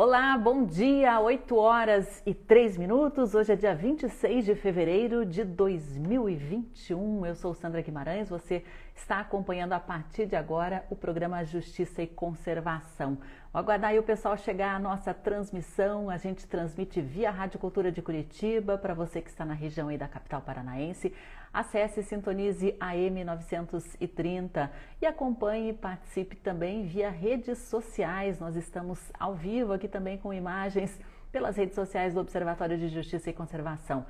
Olá, bom dia, 8 horas e 3 minutos. Hoje é dia 26 de fevereiro de 2021. Eu sou Sandra Guimarães, você está acompanhando a partir de agora o programa Justiça e Conservação. Vou aguardar aí o pessoal chegar à nossa transmissão. A gente transmite via Rádio Cultura de Curitiba para você que está na região aí da capital paranaense. Acesse e sintonize AM 930 e acompanhe e participe também via redes sociais. Nós estamos ao vivo aqui também com imagens pelas redes sociais do Observatório de Justiça e Conservação.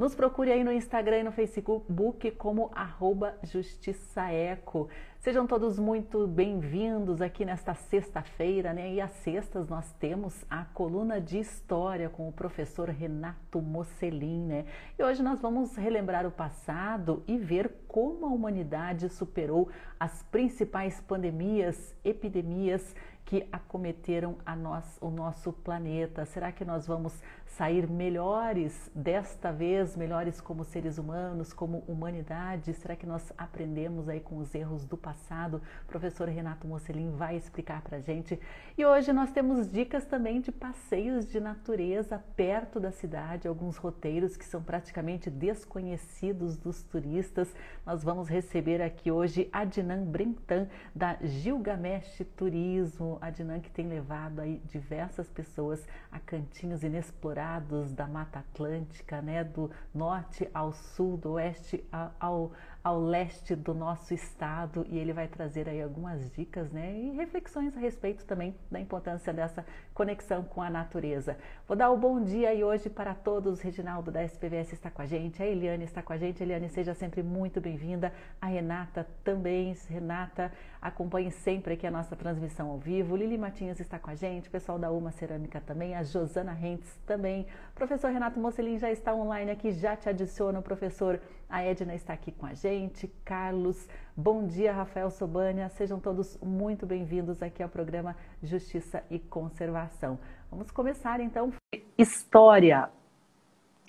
Nos procure aí no Instagram e no Facebook como arroba justiçaeco. Sejam todos muito bem-vindos aqui nesta sexta-feira, né? E às sextas nós temos a coluna de história com o professor Renato Mocelin, né? E hoje nós vamos relembrar o passado e ver como a humanidade superou as principais pandemias, epidemias que acometeram nós, o nosso planeta. Será que nós vamos sair melhores desta vez, melhores como seres humanos, como humanidade? Será que nós aprendemos aí com os erros do passado? O professor Renato Mocelin vai explicar para gente. E hoje nós temos dicas também de passeios de natureza perto da cidade, alguns roteiros que são praticamente desconhecidos dos turistas. Nós vamos receber aqui hoje a Brentan da Gilgamesh Turismo. A Dinan que tem levado aí diversas pessoas a cantinhos inexplorados da Mata Atlântica, né, do norte ao sul, do oeste ao, ao leste do nosso estado. E ele vai trazer aí algumas dicas, né, e reflexões a respeito também da importância dessa conexão com a natureza. Vou dar o bom dia aí hoje para todos. Reginaldo da SPVS está com a gente, a Eliane está com a gente. Eliane, seja sempre muito bem-vinda. A Renata também. Renata, acompanhe sempre aqui a nossa transmissão ao vivo. Lili Matinhas está com a gente, o pessoal da Uma Cerâmica também, a Josana Rentes também. O professor Renato Mocelin já está online aqui, já te adiciona o professor. A Edna está aqui com a gente, Carlos. Bom dia, Rafael Sobania. Sejam todos muito bem-vindos aqui ao programa Justiça e Conservação. Vamos começar então. História.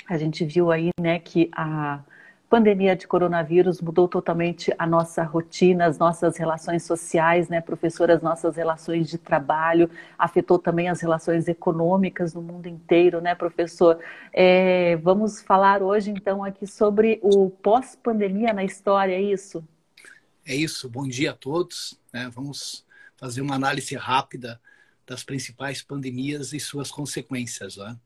A gente viu aí, né, que a pandemia de coronavírus mudou totalmente a nossa rotina, as nossas relações sociais, né, professor, as nossas relações de trabalho, afetou também as relações econômicas no mundo inteiro, né, professor? É, vamos falar hoje, então, aqui sobre o pós-pandemia na história, é isso? É isso, bom dia a todos. Né? Vamos fazer uma análise rápida das principais pandemias e suas consequências. Né?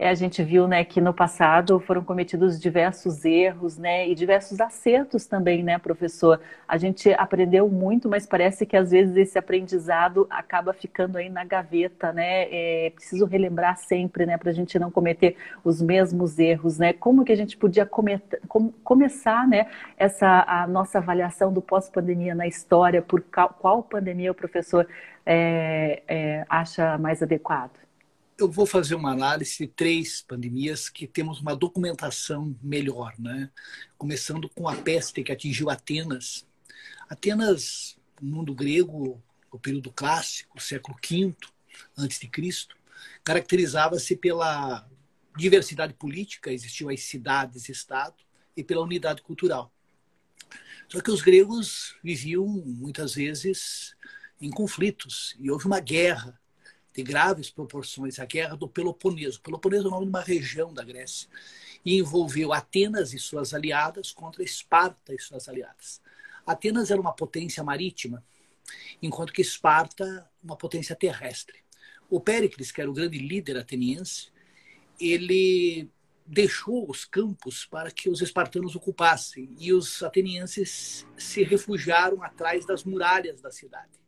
É, a gente viu né, que no passado foram cometidos diversos erros né, e diversos acertos também, né, professor? A gente aprendeu muito, mas parece que às vezes esse aprendizado acaba ficando aí na gaveta, né? É preciso relembrar sempre, né, para a gente não cometer os mesmos erros, né? Como que a gente podia com começar, né, essa a nossa avaliação do pós-pandemia na história? Por qual, qual pandemia o professor é, é, acha mais adequado? Eu vou fazer uma análise de três pandemias que temos uma documentação melhor, né? Começando com a peste que atingiu Atenas. Atenas, no mundo grego, o período clássico, século V antes de Cristo, caracterizava-se pela diversidade política, existiam as cidades-estado e pela unidade cultural. Só que os gregos viviam muitas vezes em conflitos e houve uma guerra de graves proporções, a Guerra do Peloponeso. Peloponeso é o nome de uma região da Grécia. E envolveu Atenas e suas aliadas contra Esparta e suas aliadas. Atenas era uma potência marítima, enquanto que Esparta, uma potência terrestre. O Péricles, que era o grande líder ateniense, ele deixou os campos para que os espartanos ocupassem e os atenienses se refugiaram atrás das muralhas da cidade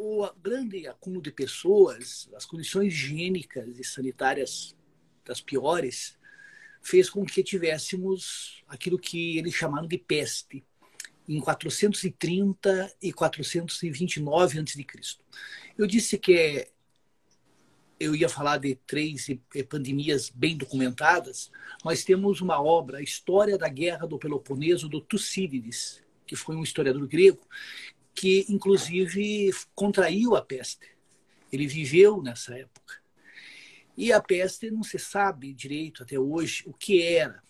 o grande acúmulo de pessoas, as condições higiênicas e sanitárias das piores, fez com que tivéssemos aquilo que eles chamaram de peste em 430 e 429 a.C. Eu disse que eu ia falar de três pandemias bem documentadas. Nós temos uma obra, a História da Guerra do Peloponeso, do Tucídides, que foi um historiador grego, que inclusive contraiu a peste. Ele viveu nessa época. E a peste não se sabe direito até hoje o que era.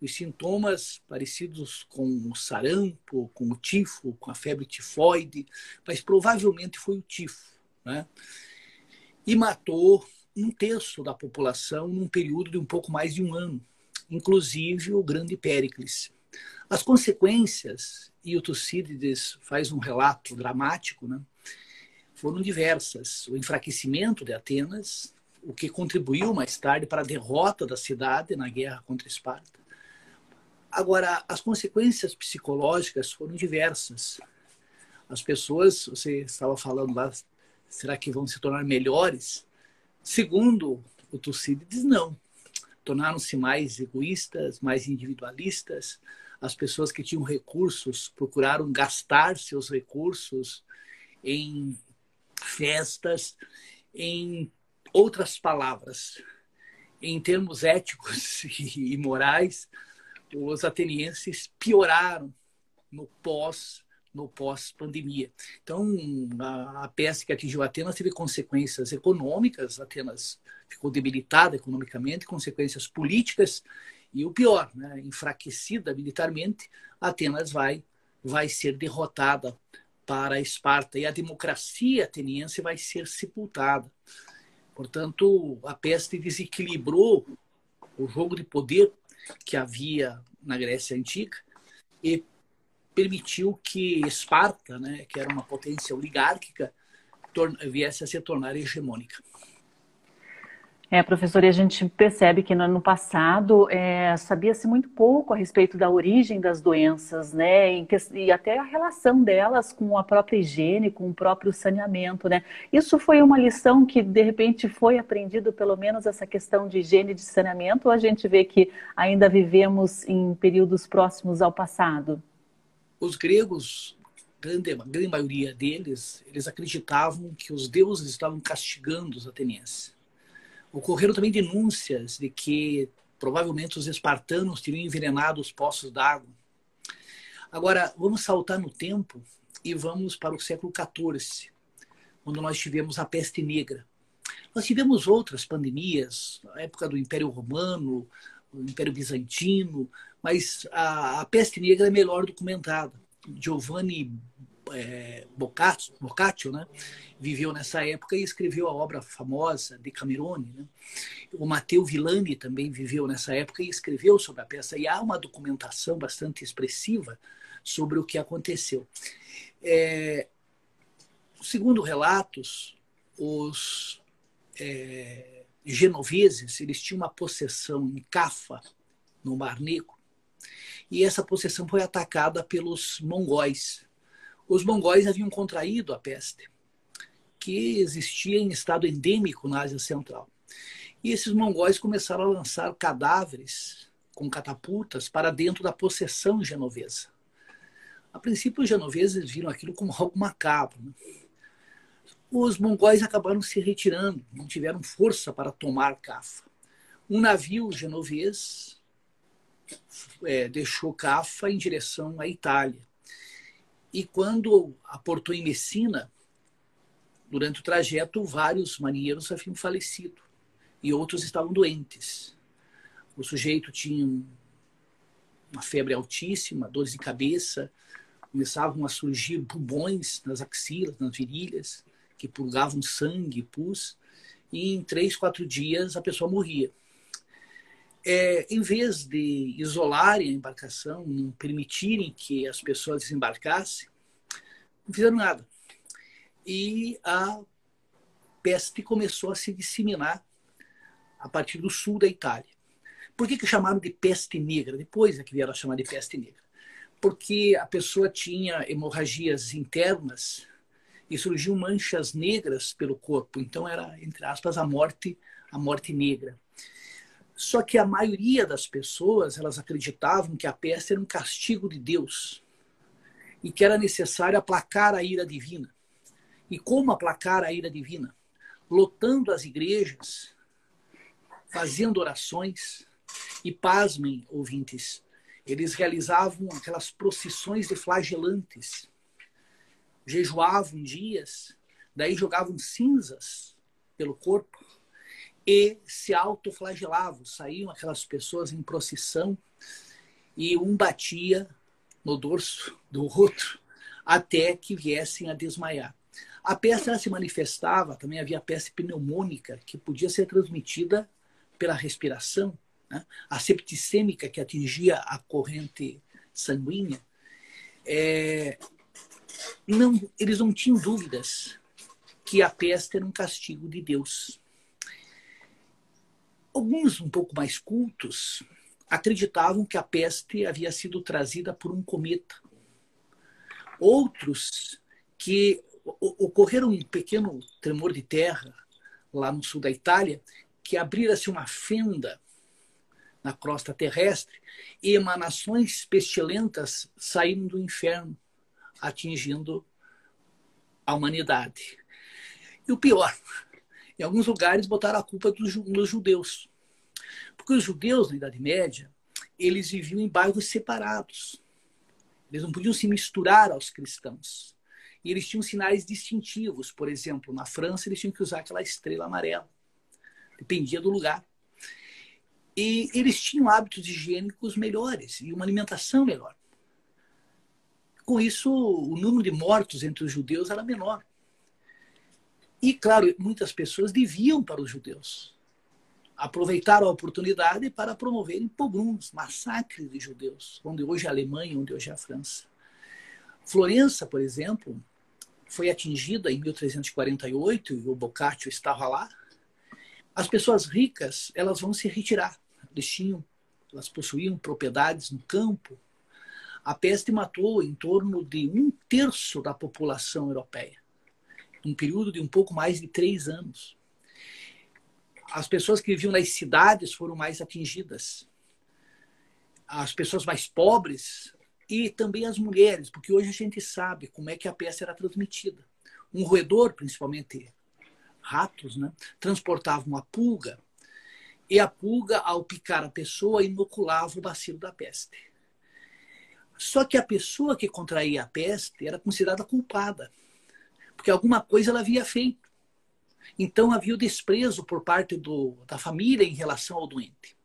Os sintomas parecidos com o sarampo, com o tifo, com a febre tifoide, mas provavelmente foi o tifo. Né? e matou um terço da população num período de um pouco mais de um ano, inclusive o grande Péricles. As consequências, e o Tucídides faz um relato dramático, né, foram diversas. O enfraquecimento de Atenas, o que contribuiu mais tarde para a derrota da cidade na guerra contra Esparta. Agora, as consequências psicológicas foram diversas. As pessoas, você estava falando lá, será que vão se tornar melhores? Segundo o Tucídides, não. Tornaram-se mais egoístas, mais individualistas. As pessoas que tinham recursos procuraram gastar seus recursos em festas, em outras palavras. Em termos éticos e morais, os atenienses pioraram no pós no pós-pandemia. Então, a, a peste que atingiu Atenas teve consequências econômicas, Atenas ficou debilitada economicamente, consequências políticas e o pior, né, enfraquecida militarmente, Atenas vai vai ser derrotada para Esparta e a democracia ateniense vai ser sepultada. Portanto, a peste desequilibrou o jogo de poder que havia na Grécia Antiga e permitiu que Esparta, né, que era uma potência oligárquica, viesse a se tornar hegemônica. É, professor, e a gente percebe que no ano passado é, sabia-se muito pouco a respeito da origem das doenças, né? E, até a relação delas com a própria higiene, com o próprio saneamento, né? Isso foi uma lição que, de repente, foi aprendido, pelo menos essa questão de higiene e de saneamento, ou a gente vê que ainda vivemos em períodos próximos ao passado? Os gregos, grande, grande maioria deles, eles acreditavam que os deuses estavam castigando os atenienses. Ocorreram também denúncias de que provavelmente os espartanos teriam envenenado os poços d'água. Agora, vamos saltar no tempo e vamos para o século XIV, quando nós tivemos a peste negra. Nós tivemos outras pandemias, na época do Império Romano, o Império Bizantino, mas a, a peste negra é melhor documentada. Giovanni é, Boccaccio, Boccaccio né, viveu nessa época e escreveu a obra famosa de Camerone. Né? O Matteo Villani também viveu nessa época e escreveu sobre a peça. E há uma documentação bastante expressiva sobre o que aconteceu. É, segundo relatos, os é, genoveses eles tinham uma possessão em Cafa, no Mar Negro, e essa possessão foi atacada pelos mongóis. Os mongóis haviam contraído a peste, que existia em estado endêmico na Ásia Central. E esses mongóis começaram a lançar cadáveres com catapultas para dentro da possessão genovesa. A princípio, os genoveses viram aquilo como algo macabro. Né? Os mongóis acabaram se retirando, não tiveram força para tomar Cafa. Um navio genovês é, deixou Cafa em direção à Itália. E quando aportou em Messina, durante o trajeto, vários marinheiros haviam falecido e outros estavam doentes. O sujeito tinha uma febre altíssima, dores de cabeça, começavam a surgir bubões nas axilas, nas virilhas, que purgavam sangue, pus, e em três, quatro dias a pessoa morria é, em vez de isolarem a embarcação, não permitirem que as pessoas desembarcassem, não fizeram nada. E a peste começou a se disseminar a partir do sul da Itália. Por que, que chamaram de peste negra? Depois é que vieram a chamar de peste negra. Porque a pessoa tinha hemorragias internas e surgiam manchas negras pelo corpo. Então era, entre aspas, a morte, a morte negra. Só que a maioria das pessoas, elas acreditavam que a peste era um castigo de Deus e que era necessário aplacar a ira divina. E como aplacar a ira divina? Lotando as igrejas, fazendo orações e pasmem, ouvintes, eles realizavam aquelas procissões de flagelantes, jejuavam dias, daí jogavam cinzas pelo corpo e se autoflagelavam. Saíam aquelas pessoas em procissão e um batia no dorso do outro até que viessem a desmaiar. A peste ela se manifestava, também havia peste pneumônica, que podia ser transmitida pela respiração, né? a septicêmica, que atingia a corrente sanguínea. É, não, eles não tinham dúvidas que a peste era um castigo de Deus. Alguns um pouco mais cultos acreditavam que a peste havia sido trazida por um cometa. Outros que ocorreram um pequeno tremor de terra lá no sul da Itália, que abrira-se uma fenda na crosta terrestre e emanações pestilentas saíram do inferno, atingindo a humanidade. E o pior, em alguns lugares botaram a culpa dos judeus. Porque os judeus, na Idade Média, eles viviam em bairros separados. Eles não podiam se misturar aos cristãos. E eles tinham sinais distintivos. Por exemplo, na França, eles tinham que usar aquela estrela amarela. Dependia do lugar. E eles tinham hábitos higiênicos melhores e uma alimentação melhor. Com isso, o número de mortos entre os judeus era menor. E, claro, muitas pessoas deviam para os judeus. Aproveitaram a oportunidade para promoverem pogroms, massacres de judeus, onde hoje é a Alemanha, onde hoje é a França. Florença, por exemplo, foi atingida em 1348 e o Boccaccio estava lá. As pessoas ricas, elas vão se retirar. Eles tinham, elas possuíam propriedades no campo. A peste matou em torno de um terço da população europeia num período de um pouco mais de três anos. As pessoas que viviam nas cidades foram mais atingidas. As pessoas mais pobres e também as mulheres, porque hoje a gente sabe como é que a peste era transmitida. Um roedor, principalmente ratos, né, transportava uma pulga e a pulga, ao picar a pessoa, inoculava o bacilo da peste. Só que a pessoa que contraía a peste era considerada culpada porque alguma coisa ela havia feito. Então havia o desprezo por parte do, da família em relação ao doente.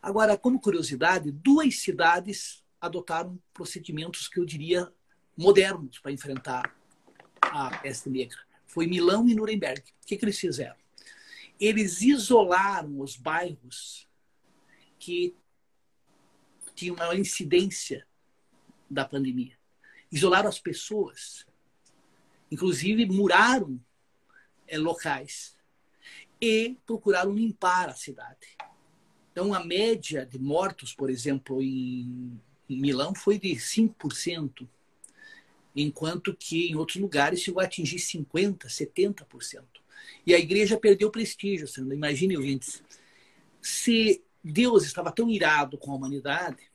Agora, como curiosidade, duas cidades adotaram procedimentos que eu diria modernos para enfrentar a peste negra. Foi Milão e Nuremberg. O que, que eles fizeram? Eles isolaram os bairros que tinham uma incidência da pandemia. Isolaram as pessoas Inclusive, muraram é, locais e procuraram limpar a cidade. Então, a média de mortos, por exemplo, em, Milão foi de 5%, enquanto que em outros lugares chegou a atingir 50%, 70%. E a igreja perdeu prestígio, você não imagine, ouvintes. Se Deus estava tão irado com a humanidade,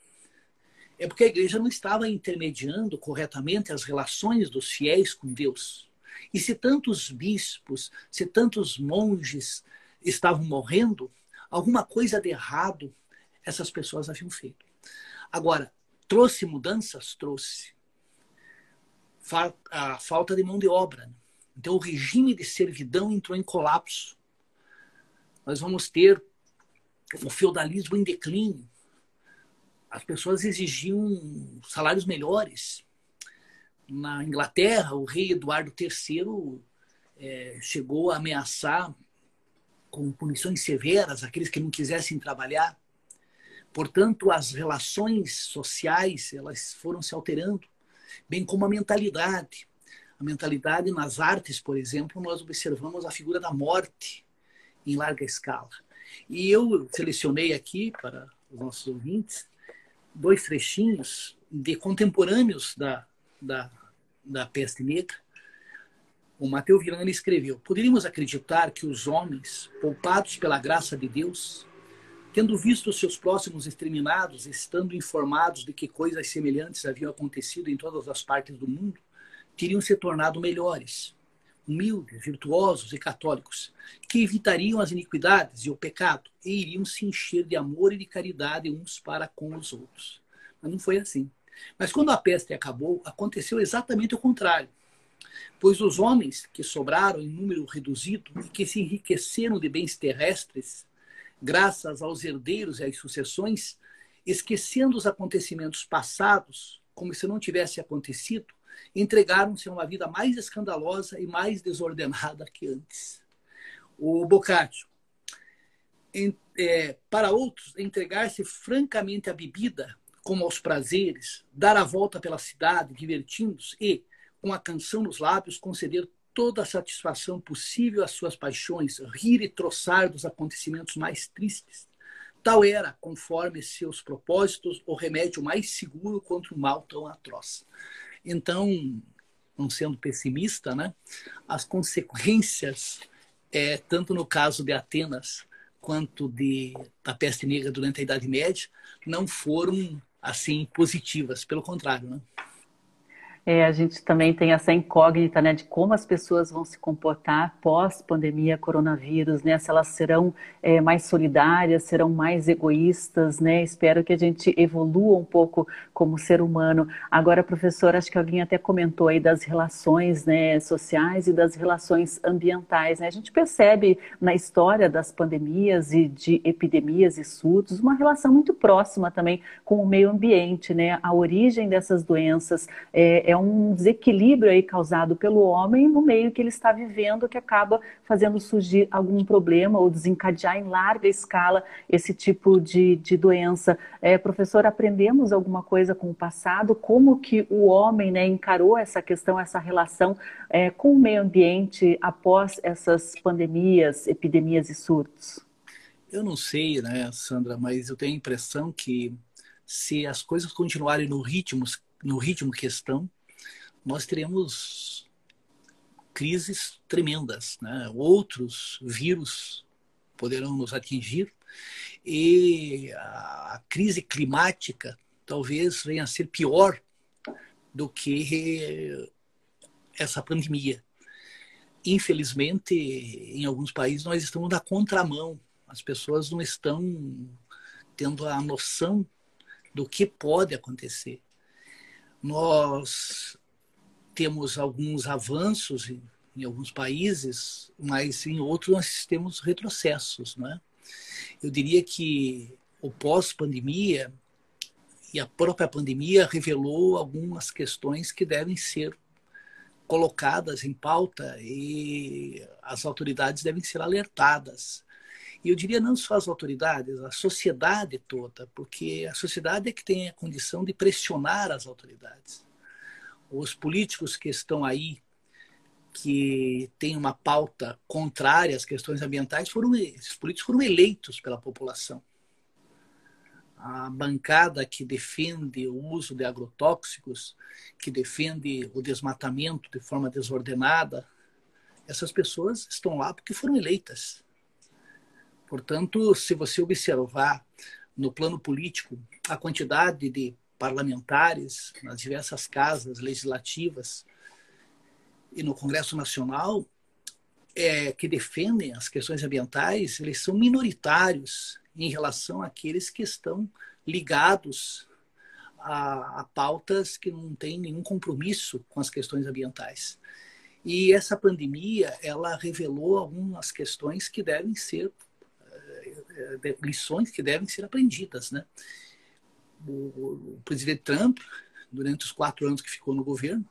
é porque a igreja não estava intermediando corretamente as relações dos fiéis com Deus. E se tantos bispos, se tantos monges estavam morrendo, alguma coisa de errado essas pessoas haviam feito. Agora, trouxe mudanças? Trouxe. A falta de mão de obra. Então, o regime de servidão entrou em colapso. Nós vamos ter o feudalismo em declínio as pessoas exigiam salários melhores. Na Inglaterra, o rei Eduardo III é, chegou a ameaçar com punições severas aqueles que não quisessem trabalhar. Portanto, as relações sociais elas foram se alterando, bem como a mentalidade. A mentalidade nas artes, por exemplo, nós observamos a figura da morte em larga escala. E eu selecionei aqui para os nossos ouvintes dois trechinhos de contemporâneos da, da, da peste negra. O Mateus Villani escreveu: Poderíamos acreditar que os homens, poupados pela graça de Deus, tendo visto seus próximos exterminados, estando informados de que coisas semelhantes haviam acontecido em todas as partes do mundo, teriam se tornado melhores, humildes, virtuosos e católicos, que evitariam as iniquidades e o pecado e iriam se encher de amor e de caridade uns para com os outros. Mas não foi assim. Mas quando a peste acabou, aconteceu exatamente o contrário. Pois os homens que sobraram em número reduzido e que se enriqueceram de bens terrestres, graças aos herdeiros e às sucessões, esquecendo os acontecimentos passados, como se não tivesse acontecido, entregaram-se a uma vida mais escandalosa e mais desordenada que antes. O Boccaccio, em, é, para outros, entregar-se francamente à bebida, como aos prazeres, dar a volta pela cidade, divertindo-se e, com a canção nos lábios, conceder toda a satisfação possível às suas paixões, rir e troçar dos acontecimentos mais tristes. Tal era, conforme seus propósitos, o remédio mais seguro contra um mal tão atroz. Então, não sendo pessimista, né, as consequências, é, tanto no caso de Atenas quanto de, da peste negra durante a Idade Média, não foram assim positivas, pelo contrário. Né? É, a gente também tem essa incógnita né, de como as pessoas vão se comportar pós-pandemia coronavírus, né? Se elas serão é, mais solidárias, serão mais egoístas, né? Espero que a gente evolua um pouco como ser humano. Agora, professor, acho que alguém até comentou aí das relações né, sociais e das relações ambientais. Né? A gente percebe na história das pandemias e de epidemias e surtos uma relação muito próxima também com o meio ambiente, né? A origem dessas doenças é, é um desequilíbrio aí causado pelo homem no meio que ele está vivendo que acaba fazendo surgir algum problema ou desencadear em larga escala esse tipo de, de doença. É, professor, aprendemos alguma coisa com o passado? Como que o homem né, encarou essa questão, essa relação é, com o meio ambiente após essas pandemias, epidemias e surtos? Eu não sei, né, Sandra, mas eu tenho a impressão que se as coisas continuarem no ritmo, no ritmo que estão, nós teremos crises tremendas. Né? Outros vírus poderão nos atingir e a crise climática talvez venha a ser pior do que essa pandemia. Infelizmente, em alguns países nós estamos na contramão. As pessoas não estão tendo a noção do que pode acontecer. Nós temos alguns avanços em, em alguns países, mas em outros nós temos retrocessos. Né? Eu diria que o pós-pandemia e a própria pandemia revelou algumas questões que devem ser colocadas em pauta e as autoridades devem ser alertadas. E eu diria não só as autoridades, a sociedade toda, porque a sociedade é que tem a condição de pressionar as autoridades os políticos que estão aí, que têm uma pauta contrária às questões ambientais, foram, esses políticos foram eleitos pela população. A bancada que defende o uso de agrotóxicos, que defende o desmatamento de forma desordenada, essas pessoas estão lá porque foram eleitas. Portanto, se você observar no plano político a quantidade de parlamentares nas diversas casas legislativas e no Congresso Nacional é, que defendem as questões ambientais, eles são minoritários em relação àqueles que estão ligados a, a pautas que não têm nenhum compromisso com as questões ambientais. E essa pandemia, ela revelou algumas questões que devem ser eh, eh, lições que devem ser aprendidas, né? O, presidente Trump, durante os quatro anos que ficou no governo,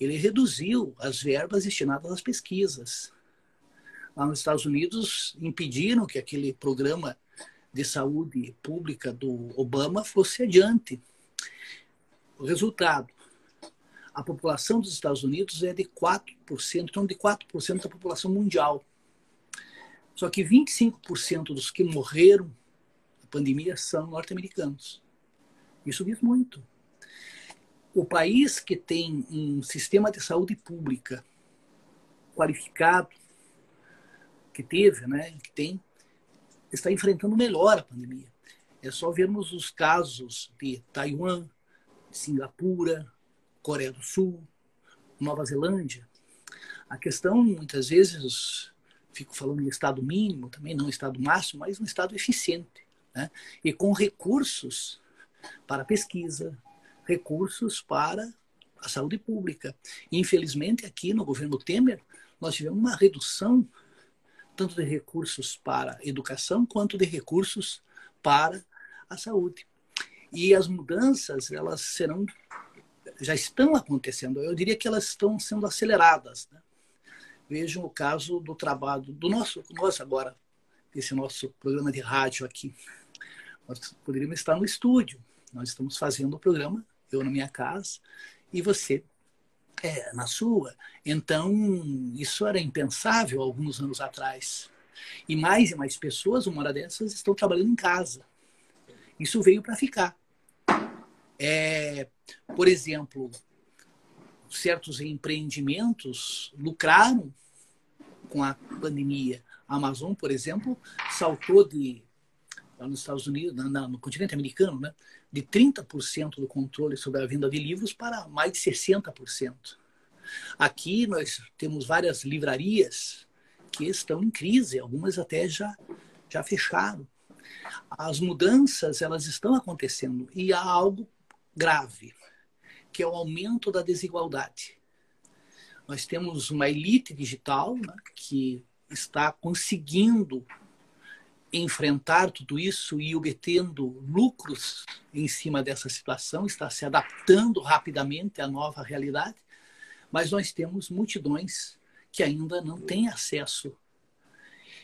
ele reduziu as verbas destinadas às pesquisas. Lá nos Estados Unidos, impediram que aquele programa de saúde pública do Obama fosse adiante. O resultado, a população dos Estados Unidos é de 4%, então de 4% da população mundial. Só que 25% dos que morreram na pandemia são norte-americanos. Isso diz muito. O país que tem um sistema de saúde pública qualificado, que teve, né, que tem, está enfrentando melhor a pandemia. É só vermos os casos de Taiwan, Singapura, Coreia do Sul, Nova Zelândia. A questão, muitas vezes, fico falando em estado mínimo, também não estado máximo, mas um estado eficiente. Né? E com recursos para pesquisa, recursos para a saúde pública. infelizmente, aqui no governo Temer, nós tivemos uma redução tanto de recursos para educação quanto de recursos para a saúde. E as mudanças, elas serão já estão acontecendo. Eu diria que elas estão sendo aceleradas. Né? Vejam o caso do trabalho do nosso, nós agora, esse nosso programa de rádio aqui. Nós poderíamos estar no estúdio. Nós estamos fazendo o programa, eu na minha casa e você é, na sua. Então, isso era impensável alguns anos atrás. E mais e mais pessoas, uma hora dessas, estão trabalhando em casa. Isso veio para ficar. É, por exemplo, certos empreendimentos lucraram com a pandemia. A Amazon, por exemplo, saltou de lá nos Estados Unidos, na, no continente americano, né, de 30% do controle sobre a venda de livros para mais de 60%. Aqui nós temos várias livrarias que estão em crise, algumas até já, já fecharam. As mudanças elas estão acontecendo e há algo grave, que é o aumento da desigualdade. Nós temos uma elite digital né, que está conseguindo enfrentar tudo isso e obtendo lucros em cima dessa situação, está se adaptando rapidamente à nova realidade, mas nós temos multidões que ainda não têm acesso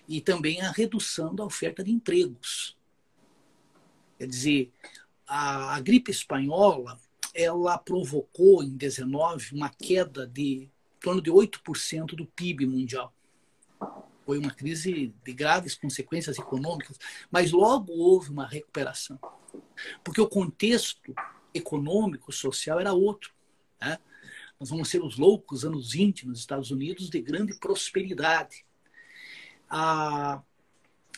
e também a redução da oferta de empregos. Quer dizer, a, a gripe espanhola ela provocou em 19 uma queda de em torno de 8% do PIB mundial foi uma crise de graves consequências econômicas, mas logo houve uma recuperação. Porque o contexto econômico, social era outro. Né? Nós vamos ser os loucos anos 20 nos Estados Unidos de grande prosperidade.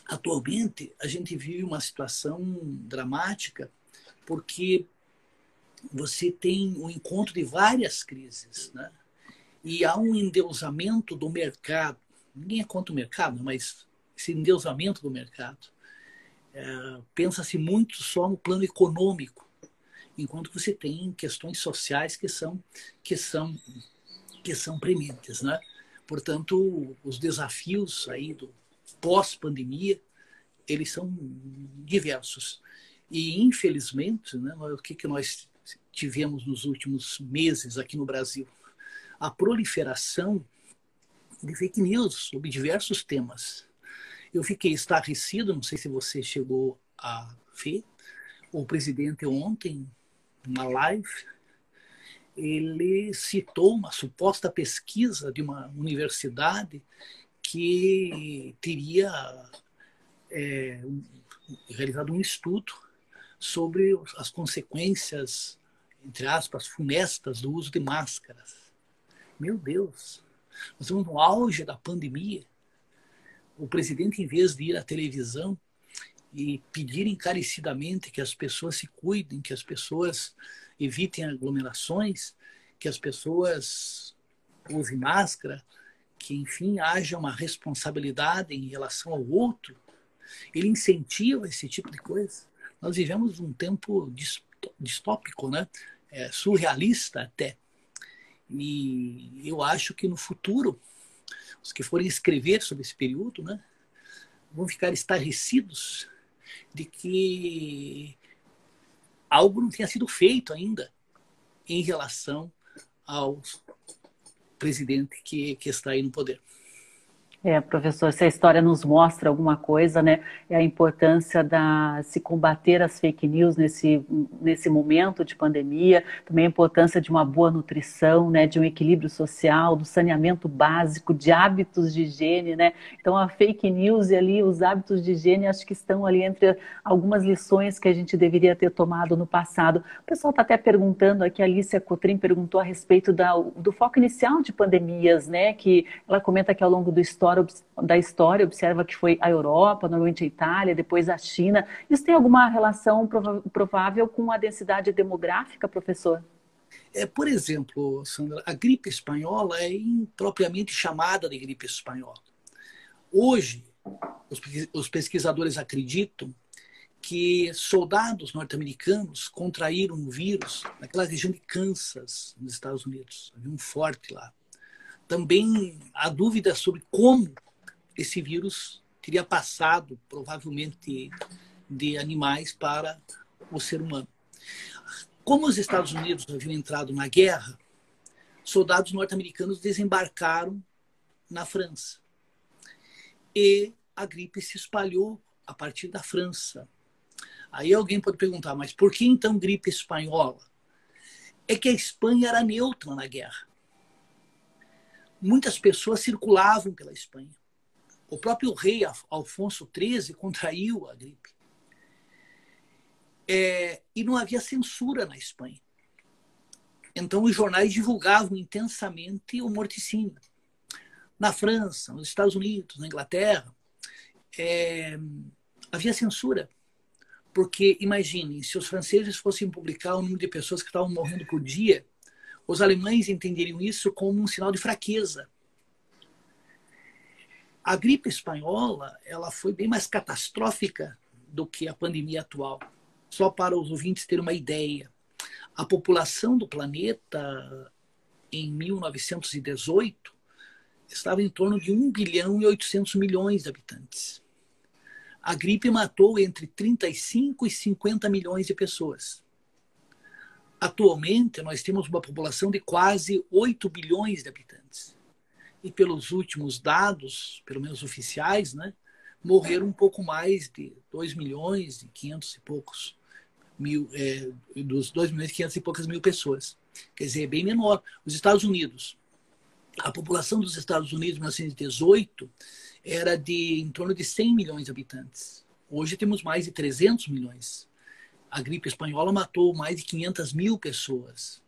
Atualmente, a gente vive uma situação dramática porque você tem o um encontro de várias crises. Né? E há um endeusamento do mercado ninguém é contra o mercado, mas esse endeusamento do mercado. É, Pensa-se muito só no plano econômico, enquanto você tem questões sociais que são que são que são prementes, né? Portanto, os desafios aí do pós-pandemia eles são diversos e infelizmente, né, o que que nós tivemos nos últimos meses aqui no Brasil? A proliferação de fake news sobre diversos temas. Eu fiquei estarrecido, não sei se você chegou a ver, o presidente ontem, numa live, ele citou uma suposta pesquisa de uma universidade que teria é, realizado um estudo sobre as consequências, entre aspas, funestas do uso de máscaras. Meu Deus! Nós estamos no auge da pandemia. O presidente, em vez de ir à televisão e pedir encarecidamente que as pessoas se cuidem, que as pessoas evitem aglomerações, que as pessoas usem máscara, que, enfim, haja uma responsabilidade em relação ao outro, ele incentiva esse tipo de coisa. Nós vivemos um tempo distópico, né? É, surrealista até. E eu acho que no futuro, os que forem escrever sobre esse período, né, vão ficar estarrecidos de que algo não tenha sido feito ainda em relação ao presidente que, que está aí no poder. É, professor, se a história nos mostra alguma coisa, né, é a importância da se combater as fake news nesse, nesse momento de pandemia, também a importância de uma boa nutrição, né, de um equilíbrio social, do saneamento básico, de hábitos de higiene, né? Então a fake news e ali os hábitos de higiene acho que estão ali entre algumas lições que a gente deveria ter tomado no passado. O pessoal está até perguntando aqui, a Alicia Cotrim perguntou a respeito da, do foco inicial de pandemias, né? Que ela comenta que ao longo do da história, observa que foi a Europa, normalmente a Itália, depois a China. Isso tem alguma relação provável com a densidade demográfica, professor? É, por exemplo, Sandra, a gripe espanhola é impropriamente chamada de gripe espanhola. Hoje, os pesquisadores acreditam que soldados norte-americanos contraíram o vírus naquela região de Kansas, nos Estados Unidos. Havia um forte lá também há dúvidas sobre como esse vírus teria passado, provavelmente, de animais para o ser humano. Como os Estados Unidos haviam entrado na guerra, soldados norte-americanos desembarcaram na França. E a gripe se espalhou a partir da França. Aí alguém pode perguntar, mas por que então gripe espanhola? É que a Espanha era neutra na guerra. Muitas pessoas circulavam pela Espanha. O próprio rei Alfonso XIII contraiu a gripe. É, e não havia censura na Espanha. Então, os jornais divulgavam intensamente o morticínio. Na França, nos Estados Unidos, na Inglaterra, é, havia censura. Porque, imaginem, se os franceses fossem publicar o número de pessoas que estavam morrendo por dia, os alemães entenderiam isso como um sinal de fraqueza. A gripe espanhola ela foi bem mais catastrófica do que a pandemia atual. Só para os ouvintes terem uma ideia, a população do planeta em 1918 estava em torno de 1 bilhão e 800 milhões de habitantes. A gripe matou entre 35 e 50 milhões de pessoas. Atualmente, nós temos uma população de quase 8 bilhões de habitantes. E pelos últimos dados, pelo menos oficiais, né, morreram um pouco mais de 2 milhões e 500 e poucos mil, é, dos 2 milhões e 500 e poucas mil pessoas. Quer dizer, é bem menor. Os Estados Unidos, a população dos Estados Unidos em 1918 era de em torno de 100 milhões de habitantes. Hoje temos mais de 300 milhões a gripe espanhola matou mais de 500 mil pessoas.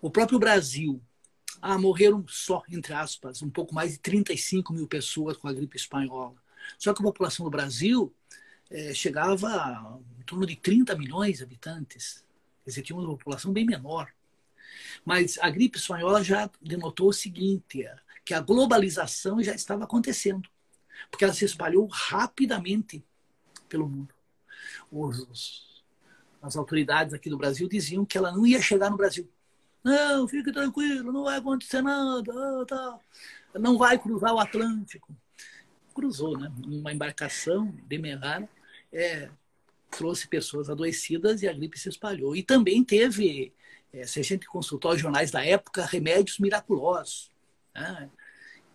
O próprio Brasil, ah, morreram só, entre aspas, um pouco mais de 35 mil pessoas com a gripe espanhola. Só que a população do Brasil é, chegava a em torno de 30 milhões de habitantes. Quer dizer, tinha uma população bem menor. Mas a gripe espanhola já denotou o seguinte, que a globalização já estava acontecendo, porque ela se espalhou rapidamente pelo mundo. Os, as autoridades aqui do Brasil diziam que ela não ia chegar no Brasil. Não, fique tranquilo, não vai acontecer nada, ah, tá. não vai cruzar o Atlântico. Cruzou, né? Uma embarcação demerara é, trouxe pessoas adoecidas e a gripe se espalhou. E também teve, é, se a gente consultar os jornais da época, remédios miraculosos, né?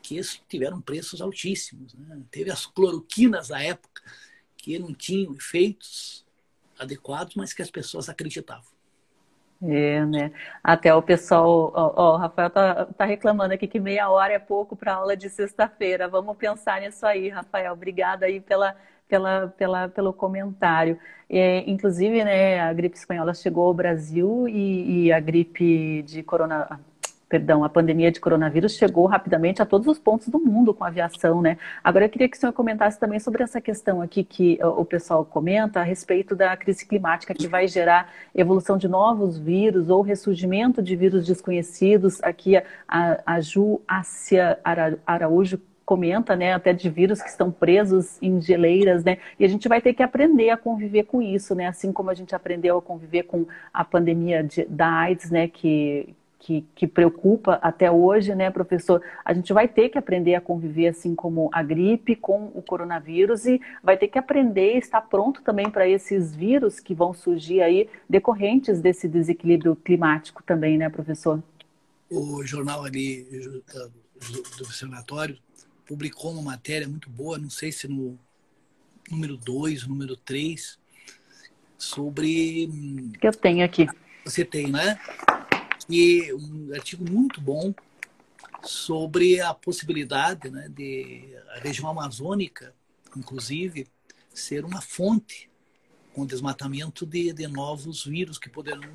que tiveram preços altíssimos. Né? Teve as cloroquinas da época, que não tinham efeitos adequados, mas que as pessoas acreditavam. É, né? Até o pessoal, ó, ó, o Rafael tá, tá reclamando aqui que meia hora é pouco para aula de sexta-feira. Vamos pensar nisso aí, Rafael. Obrigada aí pela, pela, pela, pelo comentário. É, inclusive, né, a gripe espanhola chegou ao Brasil e, e a gripe de corona, perdão, a pandemia de coronavírus chegou rapidamente a todos os pontos do mundo com a aviação, né? Agora eu queria que o senhor comentasse também sobre essa questão aqui que o pessoal comenta a respeito da crise climática que vai gerar evolução de novos vírus ou ressurgimento de vírus desconhecidos. Aqui a, a Ju Ácia Araújo comenta, né, até de vírus que estão presos em geleiras, né, e a gente vai ter que aprender a conviver com isso, né, assim como a gente aprendeu a conviver com a pandemia de, da AIDS, né, que, que, que, preocupa até hoje, né, professor? A gente vai ter que aprender a conviver assim como a gripe com o coronavírus e vai ter que aprender a estar pronto também para esses vírus que vão surgir aí decorrentes desse desequilíbrio climático também, né, professor? O jornal ali do observatório publicou uma matéria muito boa, não sei se no número 2, número 3, sobre. Que eu tenho aqui. Você tem, né? E um artigo muito bom sobre a possibilidade né, de a região amazônica, inclusive, ser uma fonte com desmatamento de, de novos vírus que poderão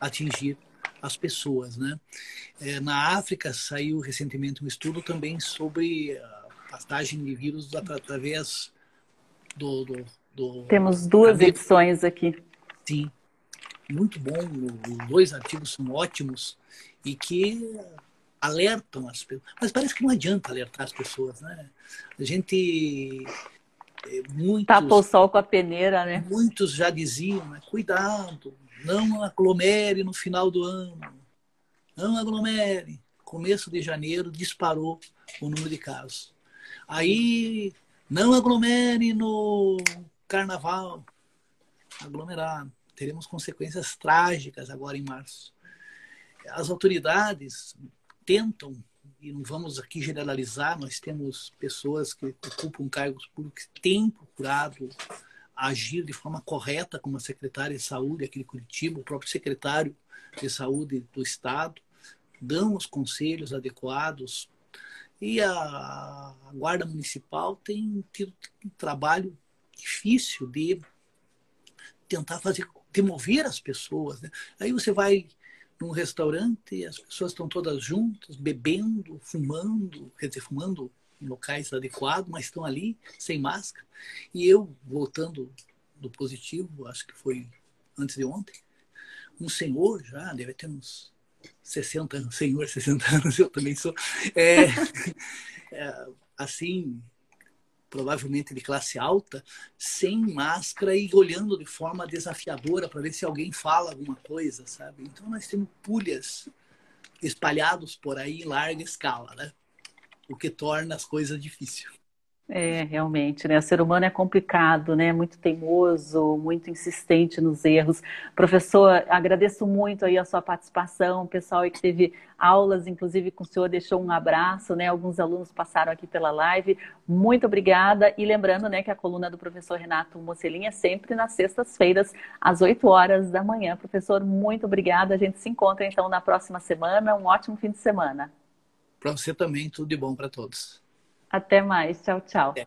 atingir as pessoas. Né? É, na África saiu recentemente um estudo também sobre a passagem de vírus através do, do, do Temos duas edições aqui. Sim, muito bom, os dois artigos são ótimos e que alertam as pessoas. Mas parece que não adianta alertar as pessoas, né? A gente. Eh, muitos, Tapa o sol com a peneira, né? Muitos já diziam, né? cuidado, não aglomere no final do ano. Não aglomere. Começo de janeiro disparou o número de casos. Aí, não aglomere no carnaval. Aglomerado teremos consequências trágicas agora em março. As autoridades tentam, e não vamos aqui generalizar, nós temos pessoas que ocupam cargos públicos que têm procurado agir de forma correta, como a secretária de saúde aqui de Curitiba, o próprio secretário de saúde do estado, dão os conselhos adequados. E a, Guarda Municipal tem tido um trabalho difícil de tentar fazer demover as pessoas. Né? Aí você vai num restaurante, as pessoas estão todas juntas, bebendo, fumando, quer dizer, fumando em locais adequados, mas estão ali sem máscara. E eu, voltando do positivo, acho que foi antes de ontem, um senhor já, deve ter uns 60 anos, senhor, 60 anos, eu também sou, é, é, assim, provavelmente de classe alta, sem máscara e olhando de forma desafiadora para ver se alguém fala alguma coisa, sabe? Então nós temos pulhas espalhados por aí em larga escala, né? O que torna as coisas difíceis. É, realmente, né? O ser humano é complicado, né? Muito teimoso, muito insistente nos erros. Professor, agradeço muito aí a sua participação, o pessoal aí que teve aulas, inclusive com o senhor, deixou um abraço, né? Alguns alunos passaram aqui pela live. Muito obrigada. E lembrando, né, que a coluna do professor Renato Mocelin é sempre nas sextas-feiras, às 8 horas da manhã. Professor, muito obrigada. A gente se encontra então na próxima semana. Um ótimo fim de semana. Para você também, tudo de bom para todos. Até mais. Tchau, tchau. É.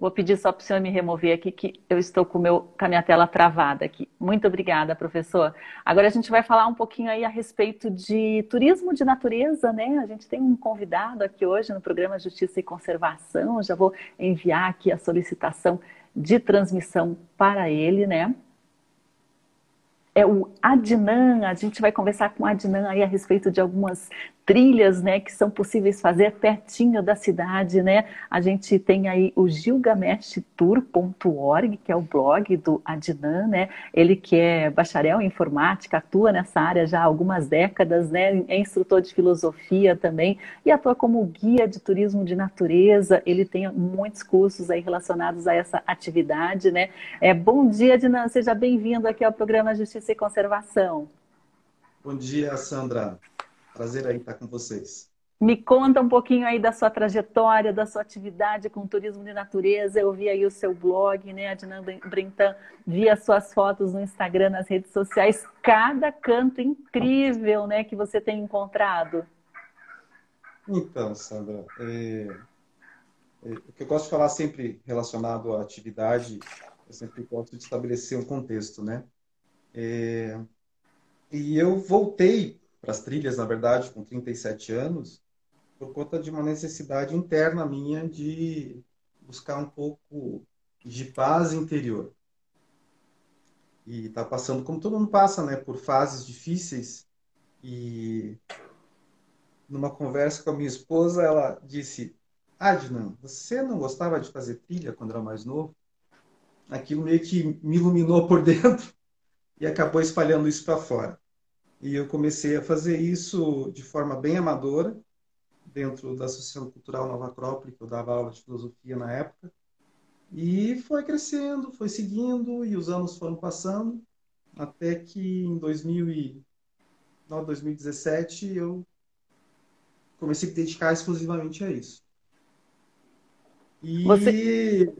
Vou pedir só para o senhor me remover aqui, que eu estou com, meu, com a minha tela travada aqui. Muito obrigada, professor. Agora a gente vai falar um pouquinho aí a respeito de turismo de natureza, né? A gente tem um convidado aqui hoje no programa Justiça e Conservação. Já vou enviar aqui a solicitação de transmissão para ele, né? É o Adnan, a gente vai conversar com o Adnan aí a respeito de algumas trilhas, né, que são possíveis fazer pertinho da cidade, né? A gente tem aí o gilgameshtour.org, que é o blog do Adnan, né? Ele que é bacharel em informática, atua nessa área já há algumas décadas, né? É instrutor de filosofia também e atua como guia de turismo de natureza. Ele tem muitos cursos aí relacionados a essa atividade, né? É, bom dia, Adnan, seja bem-vindo aqui ao programa Justiça e Conservação. Bom dia, Sandra. Prazer aí estar com vocês. Me conta um pouquinho aí da sua trajetória, da sua atividade com turismo de natureza. Eu vi aí o seu blog, né, Adnan Brintan, vi as suas fotos no Instagram, nas redes sociais. Cada canto incrível, né, que você tem encontrado. Então, Sandra, é... É... o que eu gosto de falar sempre relacionado à atividade, eu sempre gosto de estabelecer um contexto, né? É... E eu voltei para as trilhas, na verdade, com 37 anos, por conta de uma necessidade interna minha de buscar um pouco de paz interior. E está passando, como todo mundo passa, né, por fases difíceis. E numa conversa com a minha esposa, ela disse: Adnan, você não gostava de fazer trilha quando era mais novo? Aquilo meio que me iluminou por dentro e acabou espalhando isso para fora. E eu comecei a fazer isso de forma bem amadora, dentro da Associação Cultural Nova Acrópole, que eu dava aula de filosofia na época. E foi crescendo, foi seguindo, e os anos foram passando, até que em 2000 e... no 2017 eu comecei a me dedicar exclusivamente a isso. E. Você...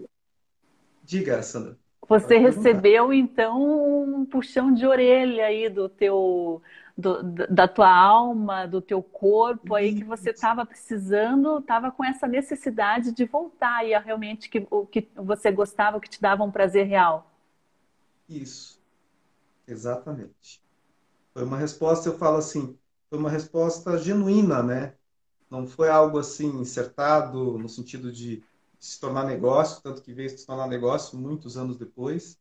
Diga, Sandra. Você recebeu então um puxão de orelha aí do teu do, da tua alma, do teu corpo aí que você estava precisando, estava com essa necessidade de voltar e realmente que, o que você gostava, o que te dava um prazer real. Isso, exatamente. Foi uma resposta, eu falo assim, foi uma resposta genuína, né? Não foi algo assim insertado no sentido de se tornar negócio, tanto que veio se tornar negócio muitos anos depois.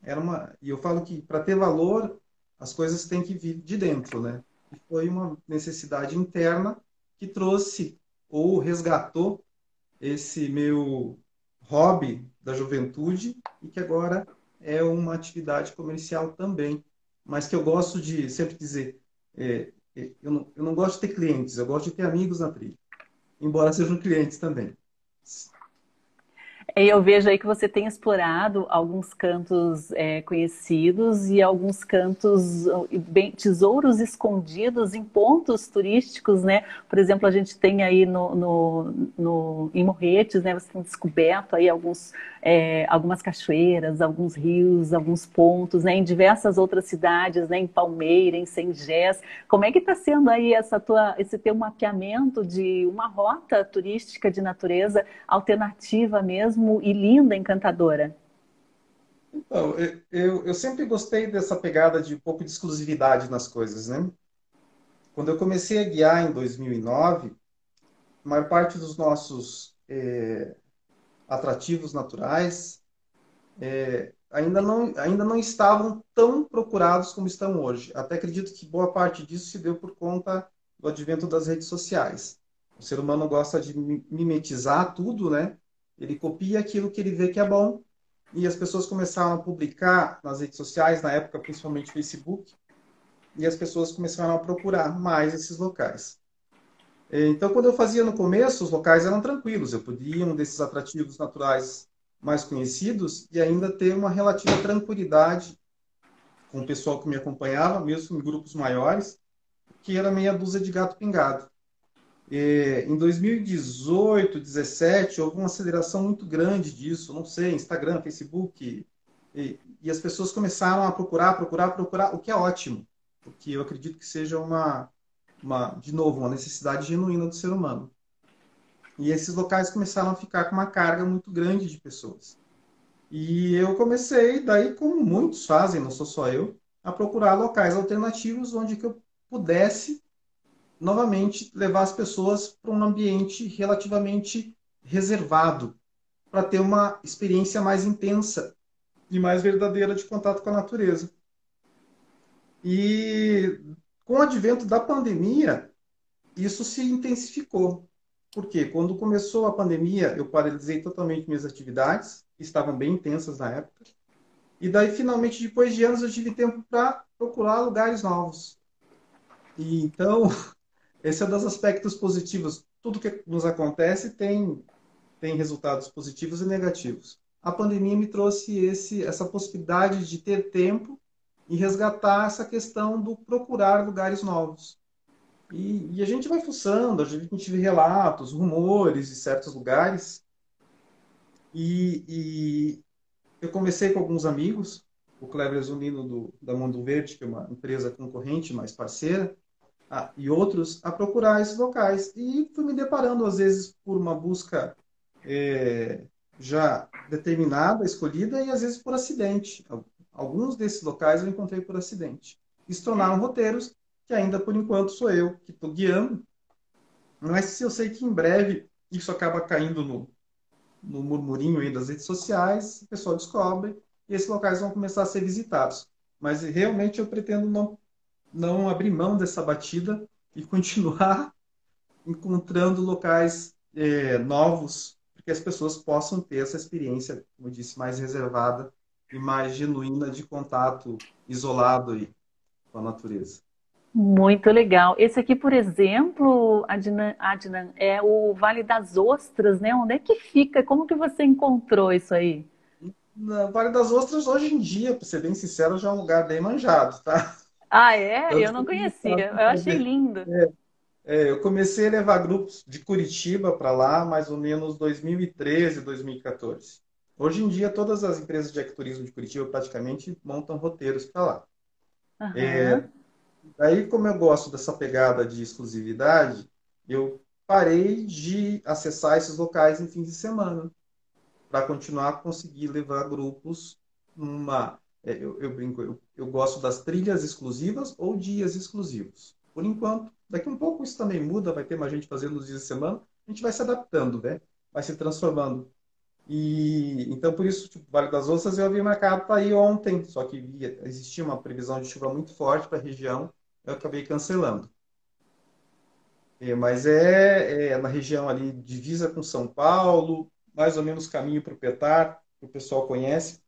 Era uma, e eu falo que para ter valor, as coisas têm que vir de dentro, né? E foi uma necessidade interna que trouxe ou resgatou esse meu hobby da juventude e que agora é uma atividade comercial também, mas que eu gosto de sempre dizer, é, é eu, não, eu não gosto de ter clientes, eu gosto de ter amigos na trilha, embora sejam clientes também. Eu vejo aí que você tem explorado alguns cantos é, conhecidos e alguns cantos, bem, tesouros escondidos em pontos turísticos, né? Por exemplo, a gente tem aí no, no, no em Morretes, né? Você tem descoberto aí alguns, é, algumas cachoeiras, alguns rios, alguns pontos, né? Em diversas outras cidades, né? Em Palmeira, em Sengés. Como é que está sendo aí essa tua, esse teu mapeamento de uma rota turística de natureza alternativa mesmo? Mesmo e linda, encantadora? Então, eu, eu sempre gostei dessa pegada de um pouco de exclusividade nas coisas, né? Quando eu comecei a guiar em 2009, a maior parte dos nossos é, atrativos naturais é, ainda, não, ainda não estavam tão procurados como estão hoje. Até acredito que boa parte disso se deu por conta do advento das redes sociais. O ser humano gosta de mimetizar tudo, né? Ele copia aquilo que ele vê que é bom e as pessoas começaram a publicar nas redes sociais, na época principalmente Facebook, e as pessoas começaram a procurar mais esses locais. Então, quando eu fazia no começo, os locais eram tranquilos, eu podia ir um desses atrativos naturais mais conhecidos e ainda ter uma relativa tranquilidade com o pessoal que me acompanhava, mesmo em grupos maiores, que era meia dúzia de gato pingado. É, em 2018, 2017, houve uma aceleração muito grande disso, não sei, Instagram, Facebook, e, e, as pessoas começaram a procurar, procurar, procurar, o que é ótimo, porque eu acredito que seja uma, uma de novo, uma necessidade genuína do ser humano. E esses locais começaram a ficar com uma carga muito grande de pessoas. E eu comecei, daí como muitos fazem, não sou só eu, a procurar locais alternativos onde que eu pudesse novamente levar as pessoas para um ambiente relativamente reservado, para ter uma experiência mais intensa e mais verdadeira de contato com a natureza. E com o advento da pandemia, isso se intensificou. Porque quando começou a pandemia, eu paralisei totalmente minhas atividades, que estavam bem intensas na época. E daí, finalmente, depois de anos, eu tive tempo para procurar lugares novos. E então, esse é um dos aspectos positivos. Tudo que nos acontece tem, tem resultados positivos e negativos. A pandemia me trouxe esse, essa possibilidade de ter tempo e resgatar essa questão do procurar lugares novos. E, e, a gente vai fuçando, a gente vê relatos, rumores de certos lugares. E, e eu comecei com alguns amigos, o Cleber Zunino do, da Mundo Verde, que é uma empresa concorrente, mais parceira, a, e outros a procurar esses locais. E fui me deparando, às vezes, por uma busca é, já determinada, escolhida, e às vezes por acidente. Alguns desses locais eu encontrei por acidente. E se tornaram roteiros que ainda, por enquanto, sou eu que estou guiando. Mas eu sei que em breve isso acaba caindo no, no murmurinho aí das redes sociais, o pessoal descobre e esses locais vão começar a ser visitados. Mas realmente eu pretendo não não abrir mão dessa batida e continuar encontrando locais é, novos para que as pessoas possam ter essa experiência, como eu disse, mais reservada e mais genuína de contato isolado aí com a natureza. Muito legal. Esse aqui, por exemplo, Adnan, Adnan, é o Vale das Ostras, né? Onde é que fica? Como que você encontrou isso aí? Na Vale das Ostras, hoje em dia, para ser bem sincero, já é um lugar bem manjado, tá? Ah, é? Eu, eu não conhecia. Eu achei lindo. É, é, eu comecei a levar grupos de Curitiba para lá mais ou menos 2013, 2014. Hoje em dia, todas as empresas de ecoturismo de Curitiba praticamente montam roteiros para lá. Uhum. É, aí, como eu gosto dessa pegada de exclusividade, eu parei de acessar esses locais em fins de semana para continuar a conseguir levar grupos numa eu, eu, brinco, eu, eu gosto das trilhas exclusivas ou dias exclusivos. Por enquanto, daqui um pouco isso também muda, vai ter mais gente fazendo nos dias de semana, a gente vai se adaptando, né? Vai se transformando. E então por isso, tipo, Vale das Ostras eu havia marcado para ir ontem, só que via, existia uma previsão de chuva muito forte para a região, eu acabei cancelando. É, mas é, é, na região ali divisa com São Paulo, mais ou menos caminho para o Petar, que o pessoal conhece.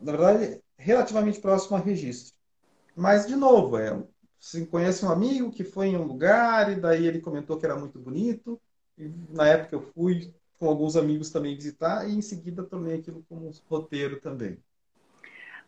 Na verdade, relativamente próximo a registro. Mas, de novo, é, você conhece um amigo que foi em um lugar e daí ele comentou que era muito bonito. E, na época eu fui, com alguns amigos também visitar e em seguida tomei aquilo como roteiro também.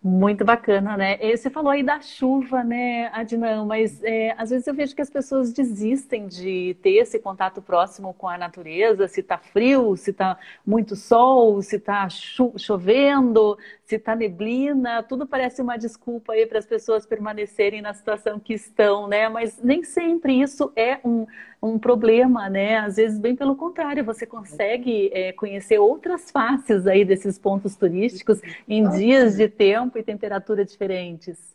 Muito bacana, né? Você falou aí da chuva, né, Adnan? Mas é, às vezes eu vejo que as pessoas desistem de ter esse contato próximo com a natureza, se está frio, se está muito sol, se está cho chovendo, se está neblina, tudo parece uma desculpa aí para as pessoas permanecerem na situação que estão, né? Mas nem sempre isso é um, um problema, né? Às vezes, bem pelo contrário, você consegue é, conhecer outras faces aí desses pontos turísticos em dias de tempo e temperatura diferentes.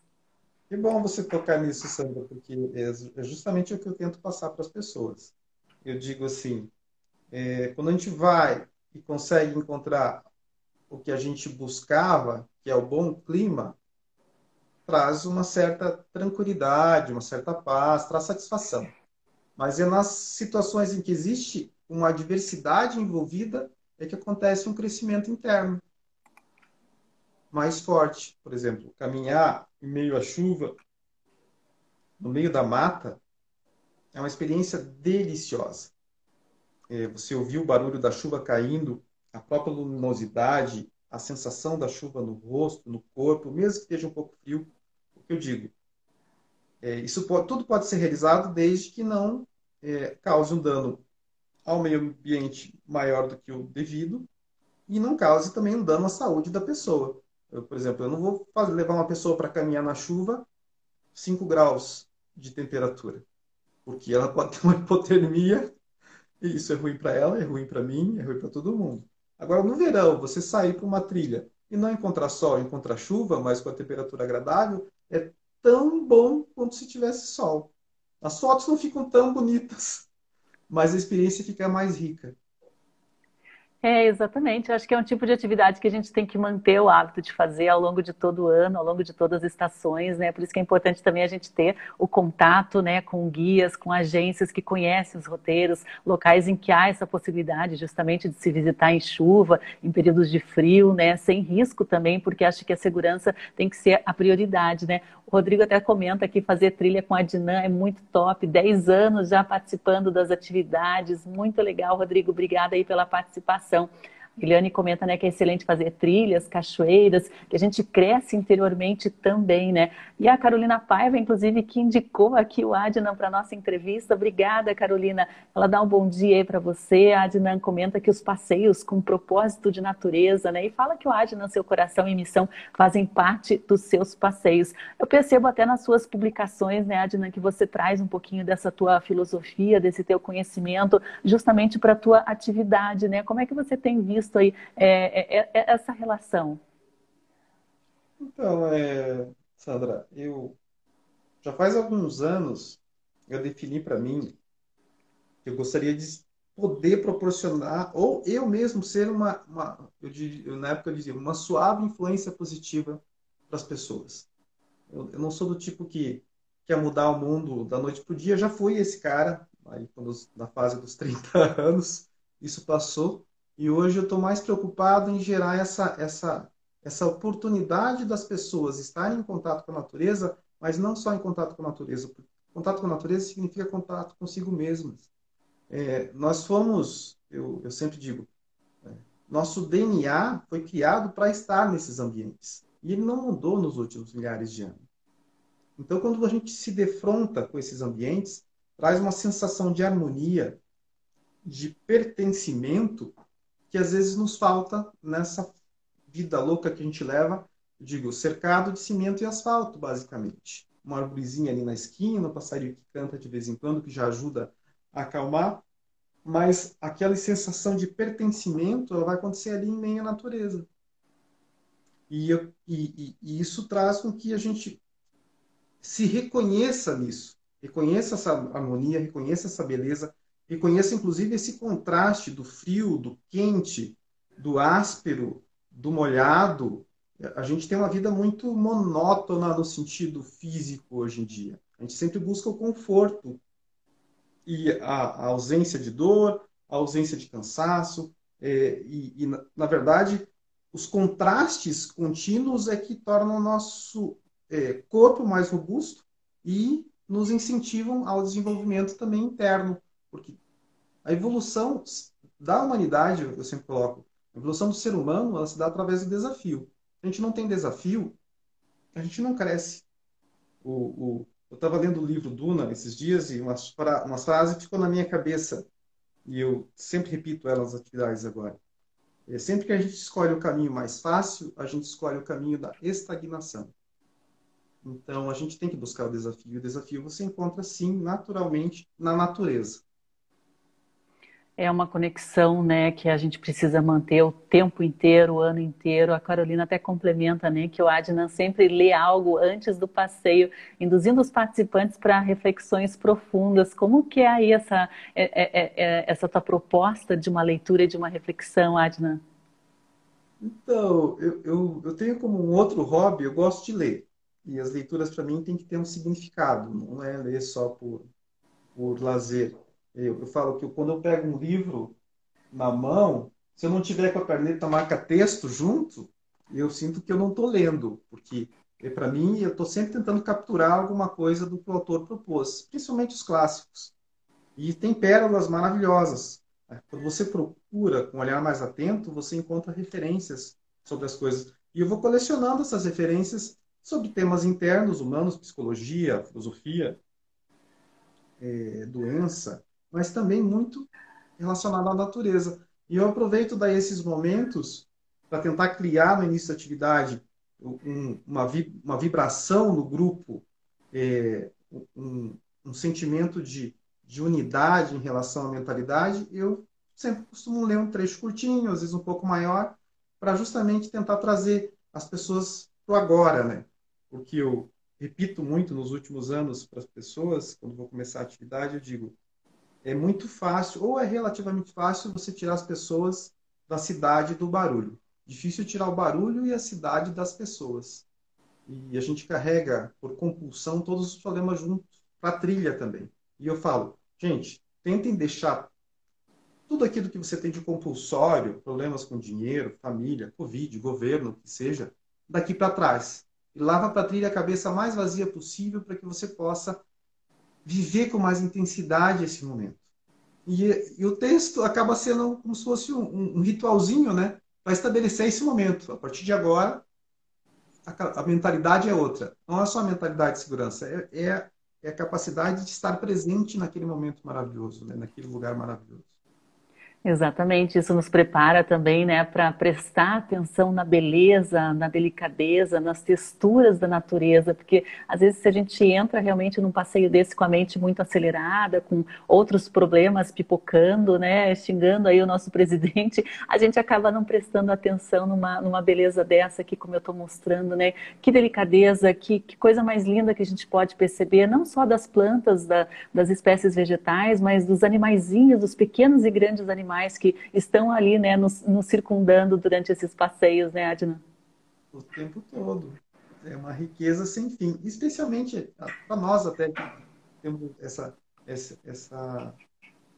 Que bom você tocar nisso, Sandra, porque é, é justamente o que eu tento passar para as pessoas. Eu digo assim, é, quando a gente vai e consegue encontrar o que a gente buscava, que é o bom clima, traz uma certa tranquilidade, uma certa paz, traz satisfação. Mas é nas situações em que existe uma adversidade envolvida é que acontece um crescimento interno mais forte. Por exemplo, caminhar em meio à chuva, no meio da mata, é uma experiência deliciosa. É, você ouvir o barulho da chuva caindo a própria luminosidade, a sensação da chuva no rosto, no corpo, mesmo que esteja um pouco frio, o que eu digo? É, isso pode, tudo pode ser realizado desde que não é, cause um dano ao meio ambiente maior do que o devido e não cause também um dano à saúde da pessoa. Eu, por exemplo, eu não vou fazer, levar uma pessoa para caminhar na chuva 5 graus de temperatura, porque ela pode ter uma hipotermia e isso é ruim para ela, é ruim para mim, é ruim para todo mundo. Agora, no verão, você sair para uma trilha e não encontrar sol, encontrar chuva, mas com a temperatura agradável, é tão bom quanto se tivesse sol. As fotos não ficam tão bonitas, mas a experiência fica mais rica. É, exatamente. Acho que é um tipo de atividade que a gente tem que manter o hábito de fazer ao longo de todo o ano, ao longo de todas as estações, né? Por isso que é importante também a gente ter o contato, né, com guias, com agências que conhecem os roteiros, locais em que há essa possibilidade justamente de se visitar em chuva, em períodos de frio, né, sem risco também, porque acho que a segurança tem que ser a prioridade, né? O Rodrigo até comenta que fazer trilha com a Dinan é muito top, 10 anos já participando das atividades, muito legal, Rodrigo, obrigada aí pela participação. So Eliane comenta né, que é excelente fazer trilhas, cachoeiras, que a gente cresce interiormente também, né? E a Carolina Paiva, inclusive, que indicou aqui o Adnan para nossa entrevista. Obrigada, Carolina. Ela dá um bom dia aí para você. A Adnan comenta que os passeios com propósito de natureza, né? E fala que o Adnan, seu coração e missão, fazem parte dos seus passeios. Eu percebo até nas suas publicações, né, Adnan, que você traz um pouquinho dessa tua filosofia, desse teu conhecimento, justamente para a tua atividade, né? Como é que você tem visto visto aí é, é, é, essa relação? Então, é, Sandra, eu já faz alguns anos eu defini para mim que eu gostaria de poder proporcionar, ou eu mesmo ser uma, uma eu, eu, na época eu dizia, uma suave influência positiva para as pessoas. Eu, eu, não sou do tipo que quer mudar o mundo da noite para o dia, já fui esse cara, aí quando, na fase dos 30 anos, isso passou, e hoje eu estou mais preocupado em gerar essa, essa, essa oportunidade das pessoas estarem em contato com a natureza, mas não só em contato com a natureza. Contato com a natureza significa contato consigo mesmas. É, nós fomos, eu, eu sempre digo, é, nosso DNA foi criado para estar nesses ambientes. E ele não mudou nos últimos milhares de anos. Então, quando a gente se defronta com esses ambientes, traz uma sensação de harmonia, de pertencimento que às vezes nos falta nessa vida louca que a gente leva, digo, cercado de cimento e asfalto, basicamente. Uma arvorezinha ali na esquina, um passarinho que canta de vez em quando, que já ajuda a acalmar, mas aquela sensação de pertencimento ela vai acontecer ali em meio à natureza. E, e, e, e isso traz com que a gente se reconheça nisso, reconheça essa harmonia, reconheça essa beleza, Reconheça, inclusive, esse contraste do frio, do quente, do áspero, do molhado. A gente tem uma vida muito monótona no sentido físico hoje em dia. A gente sempre busca o conforto e a, a ausência de dor, a ausência de cansaço. É, e, e na, na, verdade, os contrastes contínuos é que tornam o nosso é, corpo mais robusto e nos incentivam ao desenvolvimento também interno porque a evolução da humanidade, eu sempre coloco, a evolução do ser humano, ela se dá através do desafio. Se a gente não tem desafio, a gente não cresce. O, o, eu estava lendo o livro Duna esses dias e umas, umas frases ficou na minha cabeça e eu sempre repito elas atividades agora. É, sempre que a gente escolhe o caminho mais fácil, a gente escolhe o caminho da estagnação. Então, a gente tem que buscar o desafio. O desafio você encontra, sim, naturalmente, na natureza é uma conexão, né, que a gente precisa manter o tempo inteiro, o ano inteiro. A Carolina até complementa, né, que o Adnan sempre lê algo antes do passeio, induzindo os participantes para reflexões profundas. Como que é aí essa, é, é, é, é, essa tua proposta de uma leitura e de uma reflexão, Adnan? Então, eu, eu, eu tenho como um outro hobby, eu gosto de ler. E as leituras, para mim, têm que ter um significado, não é ler só por, por lazer. Eu, eu falo que quando eu pego um livro na mão, se eu não tiver com a caneta marca-texto junto, eu sinto que eu não estou lendo, porque é, para mim eu estou sempre tentando capturar alguma coisa do que o autor propôs, principalmente os clássicos. E tem pérolas maravilhosas. Quando você procura com um olhar mais atento, você encontra referências sobre as coisas. E eu vou colecionando essas referências sobre temas internos, humanos, psicologia, filosofia, é, doença, mas também muito relacionado à natureza. E eu aproveito daí esses momentos para tentar criar no início da atividade um, uma, uma vibração no grupo, é, um, um, sentimento de, de unidade em relação à mentalidade. Eu sempre costumo ler um trecho curtinho, às vezes um pouco maior, para justamente tentar trazer as pessoas para o agora, né? Porque eu repito muito nos últimos anos para as pessoas, quando vou começar a atividade, eu digo: é muito fácil, ou é relativamente fácil, você tirar as pessoas da cidade do barulho. Difícil tirar o barulho e a cidade das pessoas. E a gente carrega, por compulsão, todos os problemas juntos para a trilha também. E eu falo, gente, tentem deixar tudo aquilo que você tem de compulsório, problemas com dinheiro, família, Covid, governo, que seja, daqui para trás. E lava para a trilha a cabeça mais vazia possível para que você possa viver com mais intensidade esse momento. E, e o texto acaba sendo como se fosse um, um ritualzinho, né? Para estabelecer esse momento. A partir de agora, a, a, mentalidade é outra. Não é só a mentalidade de segurança, é, é, é a capacidade de estar presente naquele momento maravilhoso, né? naquele lugar maravilhoso. Exatamente, isso nos prepara também, né, para prestar atenção na beleza, na delicadeza, nas texturas da natureza, porque às vezes se a gente entra realmente num passeio desse com a mente muito acelerada, com outros problemas pipocando, né, xingando aí o nosso presidente, a gente acaba não prestando atenção numa, numa beleza dessa aqui, como eu estou mostrando, né, que delicadeza, que, que, coisa mais linda que a gente pode perceber, não só das plantas, da, das espécies vegetais, mas dos animaizinhos, dos pequenos e grandes animais animais que estão ali, né, nos, nos circundando durante esses passeios, né, Adnan? O tempo todo. É uma riqueza sem fim. Especialmente para nós até que temos essa, essa, essa,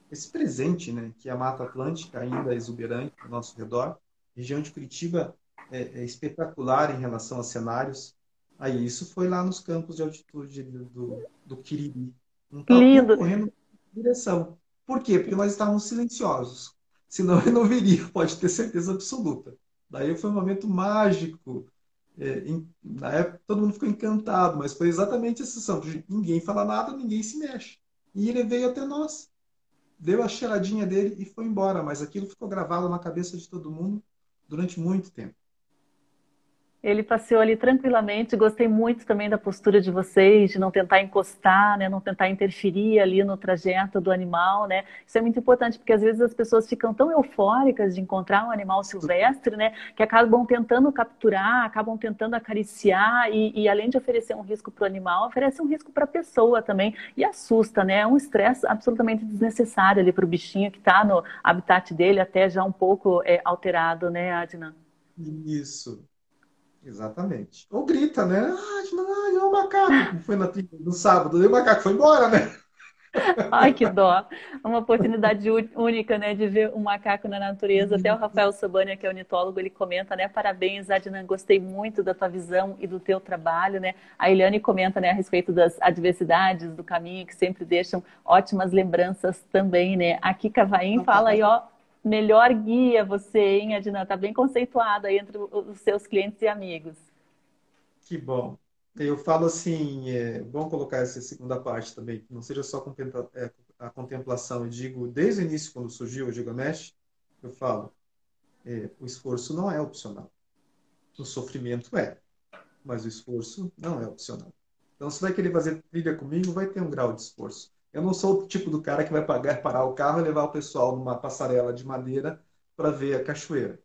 esse presente, né, que é a Mata Atlântica ainda exuberante ao nosso redor. A região de Curitiba é, é espetacular em relação a cenários. Aí isso foi lá nos campos de altitude do, do, do Quiriri. Um Lindo. correndo em direção. Por quê? Porque nós estávamos silenciosos. Senão ele não viria, pode ter certeza absoluta. Daí foi um momento mágico. É, em, na época todo mundo ficou encantado, mas foi exatamente essa sensação. Ninguém fala nada, ninguém se mexe. E ele veio até nós. Deu a cheiradinha dele e foi embora. Mas aquilo ficou gravado na cabeça de todo mundo durante muito tempo. Ele passeou ali tranquilamente. Gostei muito também da postura de vocês, de não tentar encostar, né? não tentar interferir ali no trajeto do animal. Né? Isso é muito importante, porque às vezes as pessoas ficam tão eufóricas de encontrar um animal silvestre, né? que acabam tentando capturar, acabam tentando acariciar, e, e além de oferecer um risco para o animal, oferece um risco para a pessoa também. E assusta, né? É um estresse absolutamente desnecessário ali para o bichinho que está no habitat dele, até já um pouco é, alterado, né, Adnan? Isso. Exatamente. Ou grita, né? Ah, o macaco. Foi na no sábado, e o macaco foi embora, né? Ai, que dó. Uma oportunidade única, né, de ver um macaco na natureza. Até o Rafael Sobania, que é ornitólogo, ele comenta, né, parabéns, Adnan, gostei muito da tua visão e do teu trabalho, né. A Eliane comenta, né, a respeito das adversidades do caminho, que sempre deixam ótimas lembranças também, né. Aqui Cavaim fala aí, ó, melhor guia você, hein, Adnan? Está bem conceituada entre os seus clientes e amigos. Que bom. Eu falo assim, é bom colocar essa segunda parte também, que não seja só é, a contemplação. Eu digo, desde o início, quando surgiu o Gigamesh, eu falo, é, o esforço não é opcional. O sofrimento é, mas o esforço não é opcional. Então, se vai querer fazer trilha comigo, vai ter um grau de esforço. Eu não sou o tipo do cara que vai pagar, parar o carro e levar o pessoal numa passarela de madeira para ver a cachoeira.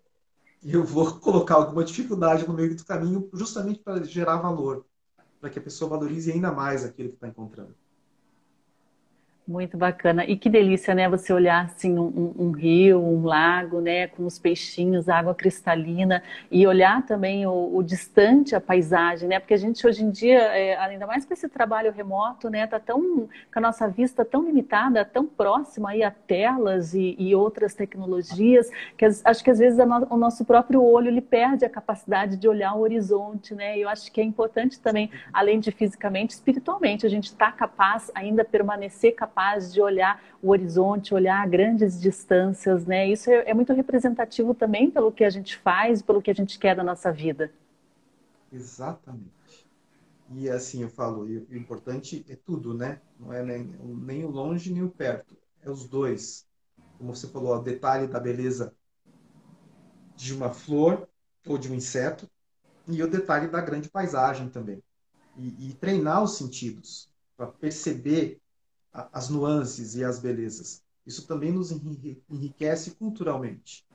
E eu vou colocar alguma dificuldade no meio do caminho justamente para gerar valor, para que a pessoa valorize ainda mais aquilo que está encontrando. Muito bacana. E que delícia, né? Você olhar assim um, um, rio, um lago, né? Com os peixinhos, água cristalina e olhar também o, o, distante, a paisagem, né? Porque a gente hoje em dia, é, ainda mais com esse trabalho remoto, né? Tá tão com a nossa vista tão limitada, tão próxima aí a telas e, e outras tecnologias que as, acho que às vezes no, o nosso próprio olho ele perde a capacidade de olhar o horizonte, né? E eu acho que é importante também, além de fisicamente, espiritualmente, a gente está capaz ainda permanecer capaz capaz de olhar o horizonte, olhar grandes distâncias, né? Isso é, é muito representativo também pelo que a gente faz, pelo que a gente quer da nossa vida. Exatamente. E assim eu falo, o importante é tudo, né? Não é nem, nem o longe nem o perto, é os dois. Como você falou, o detalhe da beleza de uma flor ou de um inseto e o detalhe da grande paisagem também. E, e treinar os sentidos para perceber as nuances e as belezas. Isso também nos enriquece culturalmente.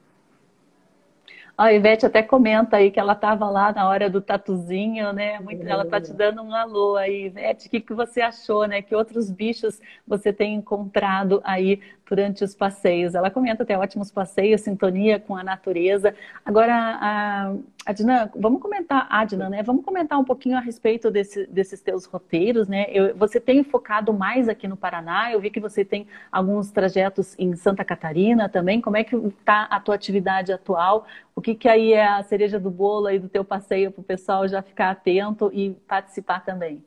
A Ivete até comenta aí que ela estava lá na hora do tatuzinho, né? Muito, ela está te dando um alô aí, Ivete. O que, que você achou, né? Que outros bichos você tem encontrado aí durante os passeios? Ela comenta até ótimos passeios, sintonia com a natureza. Agora, a Adnan, vamos comentar, Adnan, né? Vamos comentar um pouquinho a respeito desse, desses teus roteiros, né? Eu, você tem focado mais aqui no Paraná. Eu vi que você tem alguns trajetos em Santa Catarina também. Como é que está a tua atividade atual? O que, que aí é a cereja do bolo aí do teu passeio para o pessoal já ficar atento e participar também?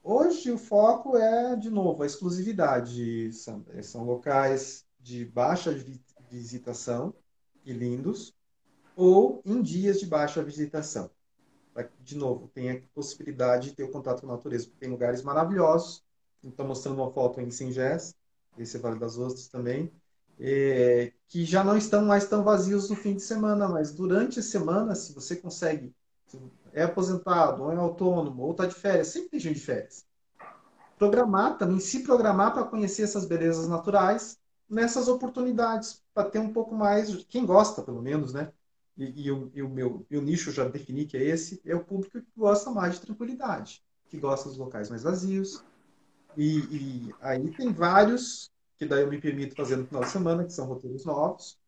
Hoje o foco é, de novo, a exclusividade, Sandra. São locais de baixa visitação e lindos, ou em dias de baixa visitação. De novo, tem a possibilidade de ter o contato com a natureza, porque tem lugares maravilhosos. Estou mostrando uma foto em Singés, esse é Vale das Ostras também, é, que já não estão mais tão vazios no fim de semana, mas durante a semana, se você consegue, se é aposentado, ou é autônomo, ou está de férias, sempre tem gente de férias. Programar também, se programar para conhecer essas belezas naturais nessas oportunidades, para ter um pouco mais, quem gosta pelo menos, né? e, e, o, e o meu e o nicho já defini que é esse, é o público que gosta mais de tranquilidade, que gosta dos locais mais vazios. E, e aí tem vários que daí eu me permito fazer no final de semana, que são roteiros novos,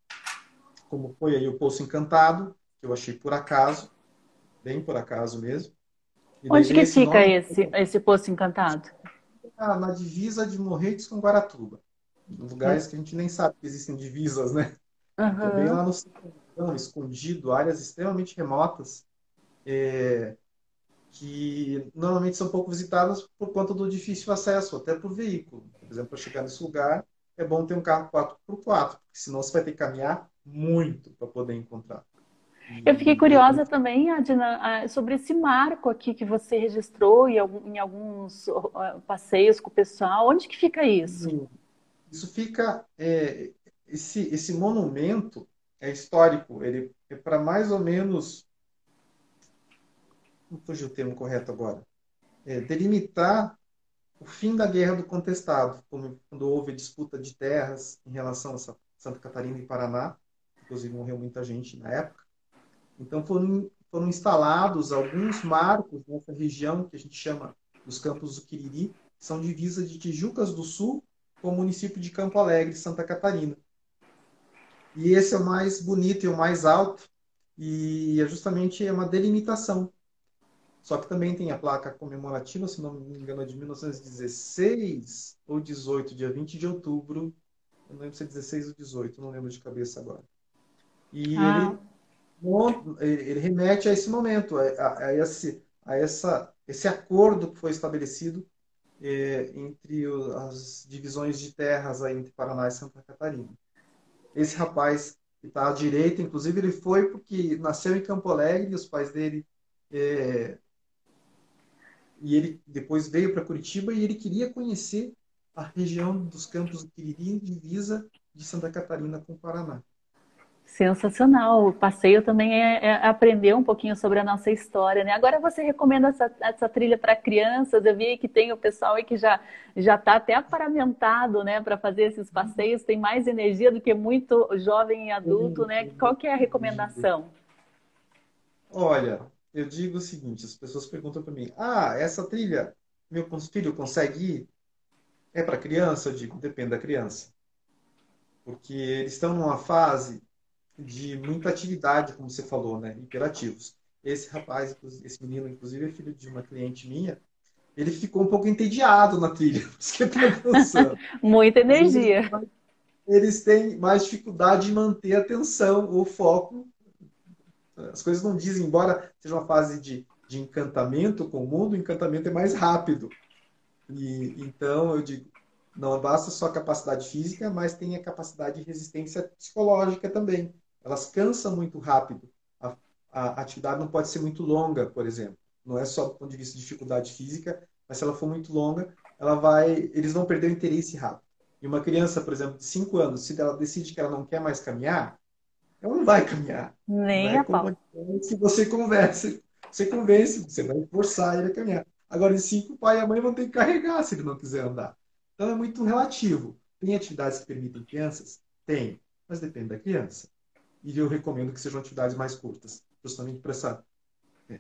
como foi aí o Poço Encantado, que eu achei por acaso, bem por acaso mesmo. Onde que fica nome, esse, esse Poço Encantado? Ah, na divisa de Morretes com Guaratuba. Lugares que a gente nem sabe que existem divisas, né? Uhum. É bem lá no escondido, áreas extremamente remotas, é, que normalmente são pouco visitadas por conta do difícil acesso, até por veículo. Por exemplo, para chegar nesse lugar, é bom ter um carro 4x4, porque senão você vai ter que caminhar muito para poder encontrar. Eu fiquei curiosa também, Adina, sobre esse marco aqui que você registrou em alguns passeios com o pessoal. Onde que fica isso? Isso fica, é, esse, esse monumento, é histórico, ele é para mais ou menos. Não fugiu o termo correto agora. É, delimitar o fim da Guerra do Contestado, quando houve disputa de terras em relação a Santa Catarina e Paraná. Inclusive, morreu muita gente na época. Então, foram, foram instalados alguns marcos nessa região que a gente chama dos Campos do Quiriri, que são divisa de Tijucas do Sul com o município de Campo Alegre, Santa Catarina. E esse é o mais bonito e o mais alto, e é justamente uma delimitação. Só que também tem a placa comemorativa, se não me engano, é de 1916 ou 18, dia 20 de outubro. Eu não lembro se é 16 ou 18, não lembro de cabeça agora. E ah. ele, ele, remete a esse momento, a, a, a, esse, a essa, esse acordo que foi estabelecido é, entre o, as divisões de terras aí entre Paraná e Santa Catarina. Esse rapaz que está à direita, inclusive, ele foi porque nasceu em Campo Alegre, os pais dele. É... E ele depois veio para Curitiba e ele queria conhecer a região dos Campos do Quiriri, divisa de Santa Catarina com o Paraná. Sensacional. O passeio também é, é, aprender um pouquinho sobre a nossa história, né? Agora você recomenda essa, essa trilha para crianças? Eu vi que tem o pessoal aí que já já está até aparamentado, né, para fazer esses passeios. Tem mais energia do que muito jovem e adulto, né? Qual que é a recomendação? Olha, eu digo o seguinte: as pessoas perguntam para mim, ah, essa trilha meu filho consegue ir? É para criança? Eu digo, depende da criança. Porque eles estão numa fase de muita atividade, como você falou, né? Imperativos. Esse rapaz, esse menino, inclusive, é filho de uma cliente minha, ele ficou um pouco entediado na trilha, Muita energia. Eles têm mais dificuldade de manter a atenção, o foco. As coisas não dizem, embora seja uma fase de, de encantamento com o mundo, o encantamento é mais rápido. E, então, eu digo, não basta só a capacidade física, mas tem a capacidade de resistência psicológica também elas cansam muito rápido. A, a, atividade não pode ser muito longa, por exemplo. Não é só do ponto de vista de dificuldade física, mas se ela for muito longa, ela vai, eles vão perder o interesse rápido. E uma criança, por exemplo, de 5 anos, se ela decide que ela não quer mais caminhar, ela não vai caminhar. Nem é a pau. Se você conversa, você convence, você vai forçar ele a caminhar. Agora, em 5, o pai e a mãe vão ter que carregar se ele não quiser andar. Então, é muito relativo. Tem atividades que permitem crianças? Tem, mas depende da criança e eu recomendo que sejam atividades mais curtas, justamente para essa,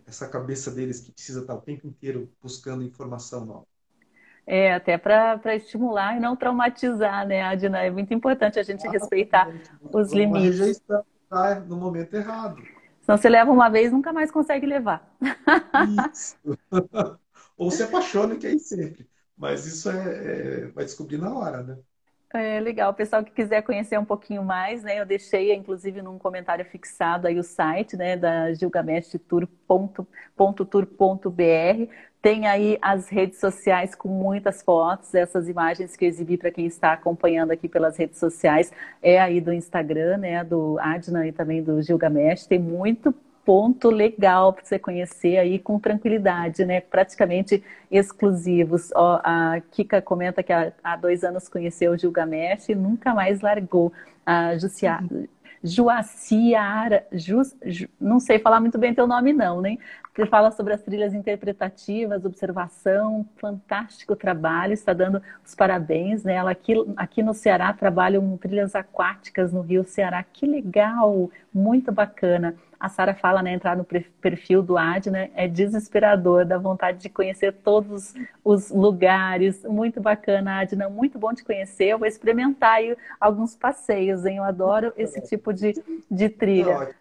essa cabeça deles que precisa estar o tempo inteiro buscando informação nova. É, até para estimular e não traumatizar, né, Adina? É muito importante a gente ah, respeitar os limites. Rejeição tá no momento errado. Senão você leva uma vez nunca mais consegue levar. Isso. Ou se apaixona, que é sempre. Mas isso é, é, vai descobrir na hora, né? É legal. Pessoal que quiser conhecer um pouquinho mais, né? Eu deixei, inclusive, num comentário fixado aí o site, né? Da gilgameshtour.tour.br. Tem aí as redes sociais com muitas fotos, essas imagens que eu exibi para quem está acompanhando aqui pelas redes sociais. É aí do Instagram, né? Do Adna e também do Gilgamesh. Tem muito ponto legal para você conhecer aí com tranquilidade, né? Praticamente exclusivos. Ó, a Kika comenta que há, há dois anos conheceu o Gilgamesh e nunca mais largou. A Jucia, uhum. Juaciara, Jus, não sei falar muito bem teu nome não, né? Ele fala sobre as trilhas interpretativas, observação, fantástico trabalho, está dando os parabéns, né? Ela aqui, aqui no Ceará trabalha com trilhas aquáticas no Rio Ceará, que legal, muito bacana a Sara fala, né, entrar no perfil do Ad, né, é desesperador, dá vontade de conhecer todos os lugares. Muito bacana, Adna, muito bom te conhecer. Eu vou experimentar aí alguns passeios, hein? Eu adoro esse tipo de, de trilha.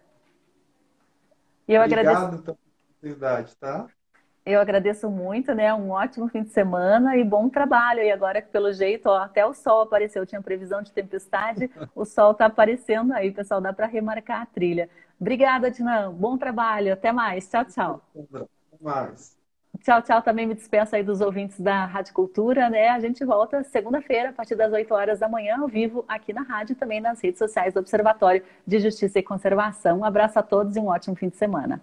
E eu Obrigado agradeço. pela oportunidade, tá? Eu agradeço muito, né? Um ótimo fim de semana e bom trabalho. E agora, pelo jeito, ó, até o sol apareceu. Eu tinha previsão de tempestade, o sol está aparecendo aí, pessoal. Dá para remarcar a trilha. Obrigada, Dinã. Bom trabalho. Até mais. Tchau, tchau. Até mais. Tchau, tchau. Também me despeço aí dos ouvintes da Rádio Cultura, né? A gente volta segunda-feira, a partir das 8 horas da manhã, ao vivo, aqui na rádio e também nas redes sociais do Observatório de Justiça e Conservação. Um abraço a todos e um ótimo fim de semana.